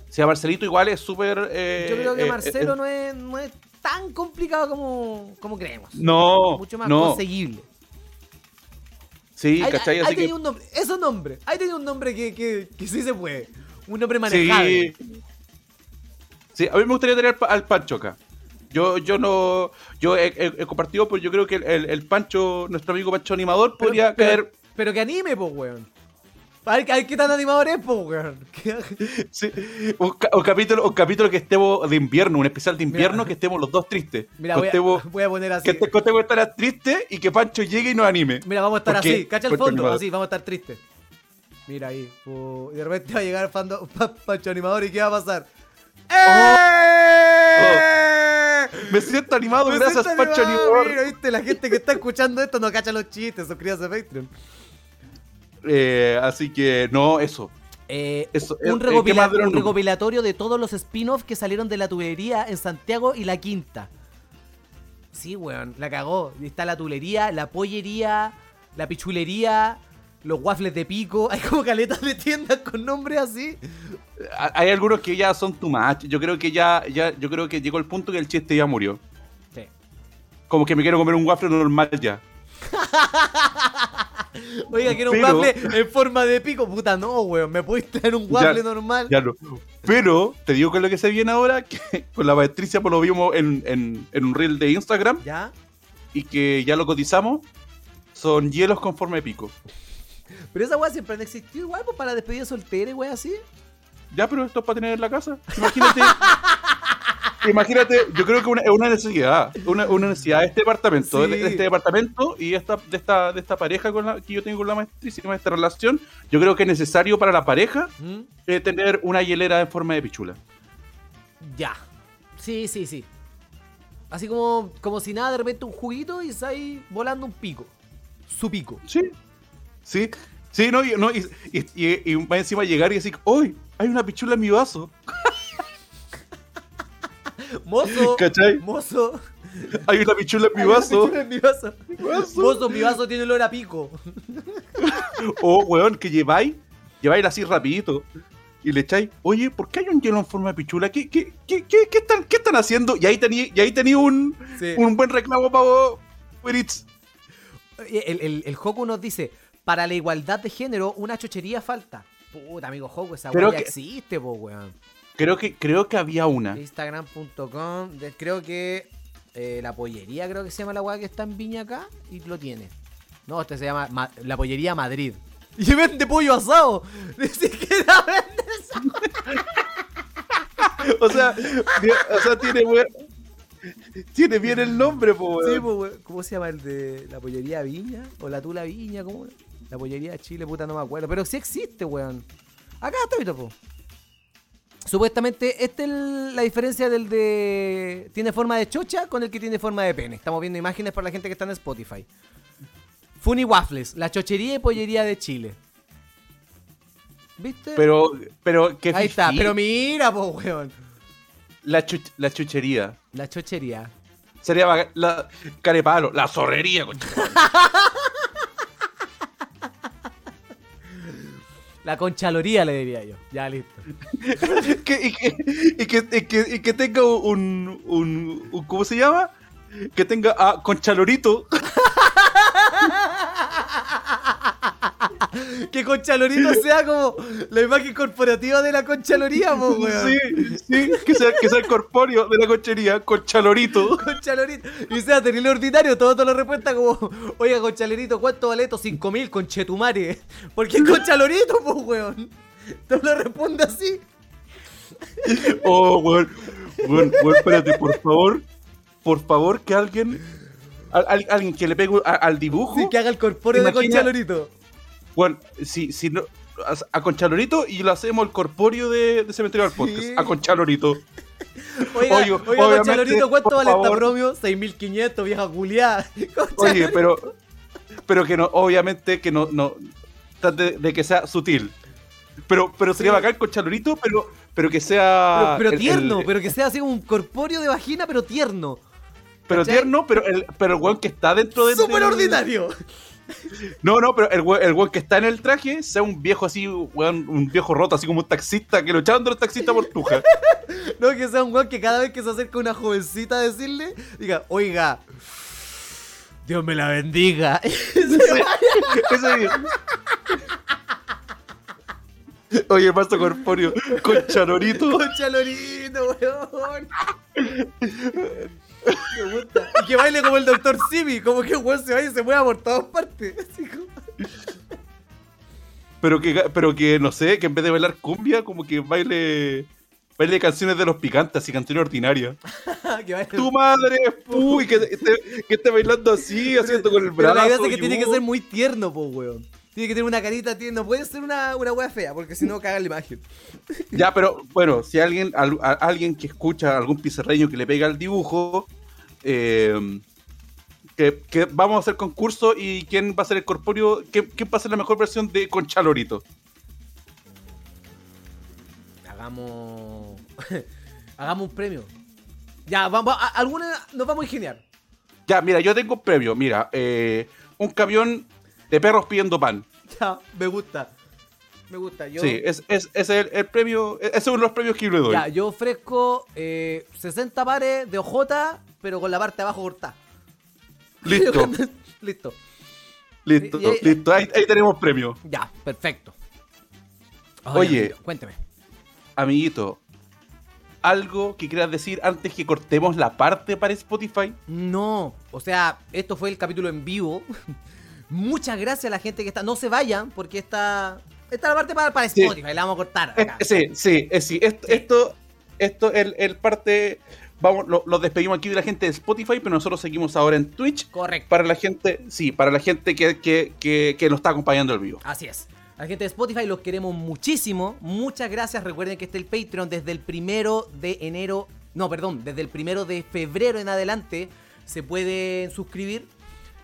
sí, a Marcelito igual es súper... eh, yo creo que eh, Marcelo eh, no, es, no es tan complicado como, como creemos. No, Mucho más no. conseguible. Sí, ahí, ¿cachai? ahí- Así que... tenía un nombre, esos nombres, ahí tenía un nombre que, que, que sí se puede. Un nombre manejable. Sí. Sí, a mí me gustaría tener al Pa- al Pancho acá. Yo, yo no... Yo he, he- he compartido, pero yo creo que el, el- el Pancho, nuestro amigo Pancho Animador, Pero- podría pero- caer... Pero que anime, pues, weón. A ver qué tan animador es, po, weón. ¿Qué- Sí, un, ca- un capítulo, un capítulo que estemos de invierno, un especial de invierno Mira. que estemos los dos tristes. Mira, que voy estemos, a, voy a poner así. que este- que estemos estar tristes y que Pancho llegue y nos anime. Mira, vamos a estar Porque- así. Cacha el fondo, animado. así, vamos a estar tristes. Mira ahí. pu- y de repente va a llegar Pancho Animador y ¿qué va a pasar? ¡Eh! Me siento animado Me gracias, siento Pancho animado, Animador. Mira, viste, la gente que está escuchando esto no cacha los chistes, suscríbase a Patreon. Eh, así que, no, eso. Eh, Eso, un, eh, recopilatorio de todos los spin-offs que salieron de la tubería en Santiago y la Quinta. Sí, weón, la cagó. Está la tulería, la pollería, la pichulería, los waffles de pico. Hay como caletas de tiendas con nombres así. Ha- Hay algunos que ya son too much. Yo creo que ya, ya, yo creo que llegó el punto que el chiste ya murió. Sí. Como que me quiero comer un waffle normal ya. Oiga, quiero un Pero- waffle en forma de pico. Puta, no, weón. ¿Me podéis traer un waffle normal? Ya no. Pero te digo con lo que se viene ahora, que con la Patricia pues lo vimos en, en- en un reel de Instagram ¿Ya? y que ya lo cotizamos. Son hielos con forma de pico. Pero esa weá siempre han existido igual, pues para despedida soltera y weá así. Ya, pero esto es para tener en la casa. Imagínate. imagínate, yo creo que una- es una necesidad. Una, una necesidad de este departamento. Sí. De, de este departamento y esta, de, esta, de esta pareja con la, que yo tengo con la maestrísima, esta relación. Yo creo que es necesario para la pareja ¿Mm? eh, tener una hielera en forma de pichula. Ya. Sí, sí, sí. Así como, como si nada, de repente un juguito y está ahí volando un pico. Su pico. Sí. Sí. Sí, no, y, no, y, y, y- y más encima llegar y decir, ¡Uy! Hay una pichula en mi vaso. Mozo. ¿Cachai? Mozo. Hay una pichula en mi vaso. pichula en mi vaso. Vaso. Mozo, mi vaso tiene olor a pico. O, weón, que lleváis, lleváis así rapidito. Y le echáis, oye, ¿por qué hay un hielo en forma de pichula? ¿Qué, qué, qué, qué, qué están, qué están haciendo? Y ahí tenía, y ahí tenía un, Sí. un buen reclamo para vos. El, el, el Hoku nos dice, para la igualdad de género, una chochería falta. Puta, amigo Hoku, esa weá existe, po, weón. Creo que, creo que había una. Instagram.com, creo que eh, la pollería, creo que se llama la weá que está en Viña acá, y lo tiene. No, este se llama Ma- la pollería Madrid. Y vende pollo asado. Ni siquiera vende esa O sea, o sea, tiene buen- Tiene bien el nombre, po, Sí, weón. po, weón. ¿Cómo se llama el de la pollería Viña? ¿O la Tula Viña? ¿Cómo? La pollería de Chile, puta, no me acuerdo. Pero sí existe, weón. Acá está, po. Supuestamente, esta es la diferencia del de. Tiene forma de chocha con el que tiene forma de pene. Estamos viendo imágenes para la gente que está en Spotify. Funny Waffles, la chochería y pollería de Chile. ¿Viste? Pero, pero, ¿qué Ahí está, pero mira, po, weón. La, chuch- la chuchería. La chochería. Sería la carepalo, la zorrería, La conchaloría le diría yo. Ya, listo. y, que, y, que, y que- tenga un, un, un- ¿Cómo se llama? Que tenga ah, Conchalorito. que Conchalorito sea como la imagen corporativa de la Conchaloría, po, weón. Sí, sí, que sea, que sea el corpóreo de la conchería, Conchalorito. Conchalorito. Y sea terrible ordinario, todo te lo respuesta como, oiga, Conchalorito, ¿cuánto vale esto? 5 mil, conchetumare. Porque es Conchalorito, po, weón. Todo lo responde así. Oh, weón. Weón, weón, espérate, por favor. Por favor, que alguien. al- al- alguien que le pegue a- al dibujo. Sí, que haga el corpóreo de Conchalorito. Bueno, si, si no. A, Conchalorito y lo hacemos el corpóreo de, de Cementerio del Podcast. Sí. A Conchalorito. Oiga, Oye, oiga, obviamente, Conchalorito, ¿cuánto vale esta favor. bromio? 6.500, vieja culiada. Oye, pero. Pero que no, obviamente que no. no trate de, que sea sutil. Pero, pero sería Sí. bacán con Chalorito, pero, pero que sea. Pero, tierno, el- pero que sea así un corpóreo de vagina, pero tierno. pero ¿cachai? tierno, pero el, pero el weón que está dentro de. ¡Súper ordinario! No, no, pero el weón, el que está en el traje sea un viejo así, weón, un viejo roto, así como un taxista, que lo echaron de los taxistas por tuja. No, que sea un weón que cada vez que se acerca una jovencita a decirle, diga, oiga, Dios me la bendiga. Ese. Oye, el pasto corpóreo con Chalorito. Concha Lorito, weón. Y que baile como el doctor Simi, como que un weón se vaya y se mueva por todas partes. Así como- pero que, pero que no sé, que en vez de bailar cumbia, como que baile, baile canciones de los picantes, así canciones ordinarias. Tu madre, uy, que, esté- que esté bailando así, haciendo con el Pero brazo. la idea es que tiene que uh, ser muy tierno, po, weón. Tiene que tener una carita tierna. No puede ser una, una wea fea, porque si no caga la imagen. Ya, pero bueno, si alguien, al- a- alguien que escucha algún pizarreño que le pega el dibujo, eh, que, que vamos a hacer concurso y quién va a ser el corpóreo, quién, quién va a ser la mejor versión de Concha Lorito. Hagamos. Hagamos un premio. Ya, vamos. a- alguna nos vamos a ingeniar. Ya, mira, yo tengo un premio, mira, eh, un camión de perros pidiendo pan. Ya, me gusta. Me gusta. Yo, Sí, es, es, es el, el premio, ese es uno de los premios que yo le doy. ya, yo ofrezco eh, 60 pares de ojota, pero con la parte de abajo cortada. Listo, Listo. listo, Y- y- listo, ahí, ahí tenemos premio. Ya, perfecto. Oye. amiguito, cuénteme. Amiguito, algo que quieras decir antes que cortemos la parte para Spotify. No, o sea, esto fue el capítulo en vivo. Muchas gracias a la gente que está. No se vayan, porque está. Está la parte para, para Sí. Spotify, la vamos a cortar. acá. Eh, sí, sí, eh, sí. Esto, Sí. esto, esto el, el parte. Vamos, lo, lo despedimos aquí de la gente de Spotify, pero nosotros seguimos ahora en Twitch. Correcto. Para la gente, sí, para la gente que, que, que, que nos está acompañando el vivo. Así es. A la gente de Spotify los queremos muchísimo. Muchas gracias. Recuerden que está el Patreon desde el primero de enero. No, perdón, desde el primero de febrero en adelante. Se pueden suscribir.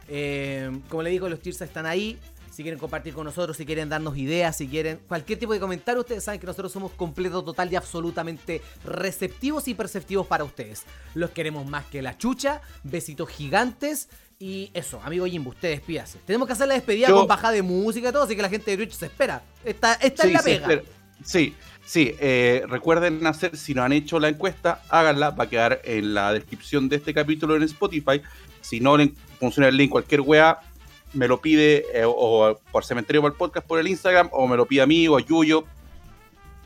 Eh, como le digo, los tiers están ahí. Si quieren compartir con nosotros, si quieren darnos ideas, si quieren cualquier tipo de comentario, ustedes saben que nosotros somos completo, total y absolutamente receptivos y perceptivos para ustedes. Los queremos más que la chucha. Besitos gigantes. Y eso, amigo Jimbo, usted despídase. Tenemos que hacer la despedida Yo- con bajada de música y todo, así que la gente de Twitch se espera. Esta, esta es Sí, la pega. espera. Sí, sí. eh, recuerden hacer, si no han hecho la encuesta, háganla. Va a quedar en la descripción de este capítulo en Spotify. Si no le funciona el link, cualquier weá, me lo pide eh, o por Cementerio para el Podcast por el Instagram, o me lo pide a mí o a Yuyo.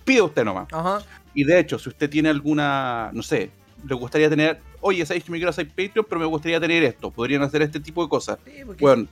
Pide usted nomás. Ajá. Y de hecho, si usted tiene alguna, no sé, le gustaría tener, oye, sabéis que me quiero hacer Patreon, pero me gustaría tener esto, podrían hacer este tipo de cosas. Sí, porque- Bueno,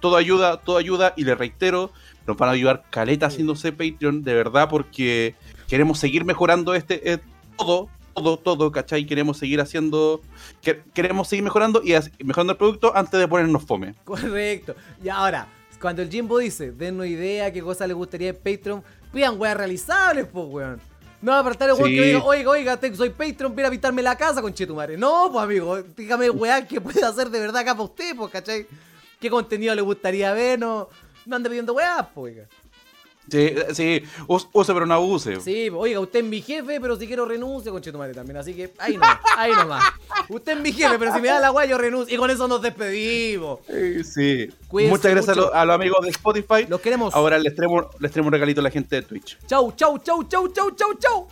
todo ayuda, todo ayuda, y le reitero, nos van a ayudar caleta haciéndose Patreon, de verdad, porque queremos seguir mejorando este, eh, todo, todo, todo, ¿cachai? Queremos seguir haciendo, que- queremos seguir mejorando y mejorando el producto antes de ponernos fome. Correcto. Y ahora, cuando el Jimbo dice, dennos idea, qué cosa les gustaría en Patreon, pidan weas realizables, pues, weón. No va a apartar el weón Sí. que diga, oiga, oiga, te- soy Patreon, viene a pintarme la casa con Chetumare. No, pues, amigo, dígame weá que pueda hacer de verdad acá para usted, pues, ¿cachai? ¿Qué contenido le gustaría ver? No, no ande pidiendo weas, pues, oiga. Sí, sí, us- use pero no abuse. Sí, oiga, usted es mi jefe, pero si quiero renuncio con Chetumare también. Así que ahí nomás, ahí nomás. Usted es mi jefe, pero si me da la weá, yo renuncio. Y con eso nos despedimos. Sí, sí. Cuídense Muchas gracias a, mucho. los- a los amigos de Spotify. Los queremos. Ahora les traemos, les traemos un regalito a la gente de Twitch. Chau, chau, chau, chau, chau, chau, chau.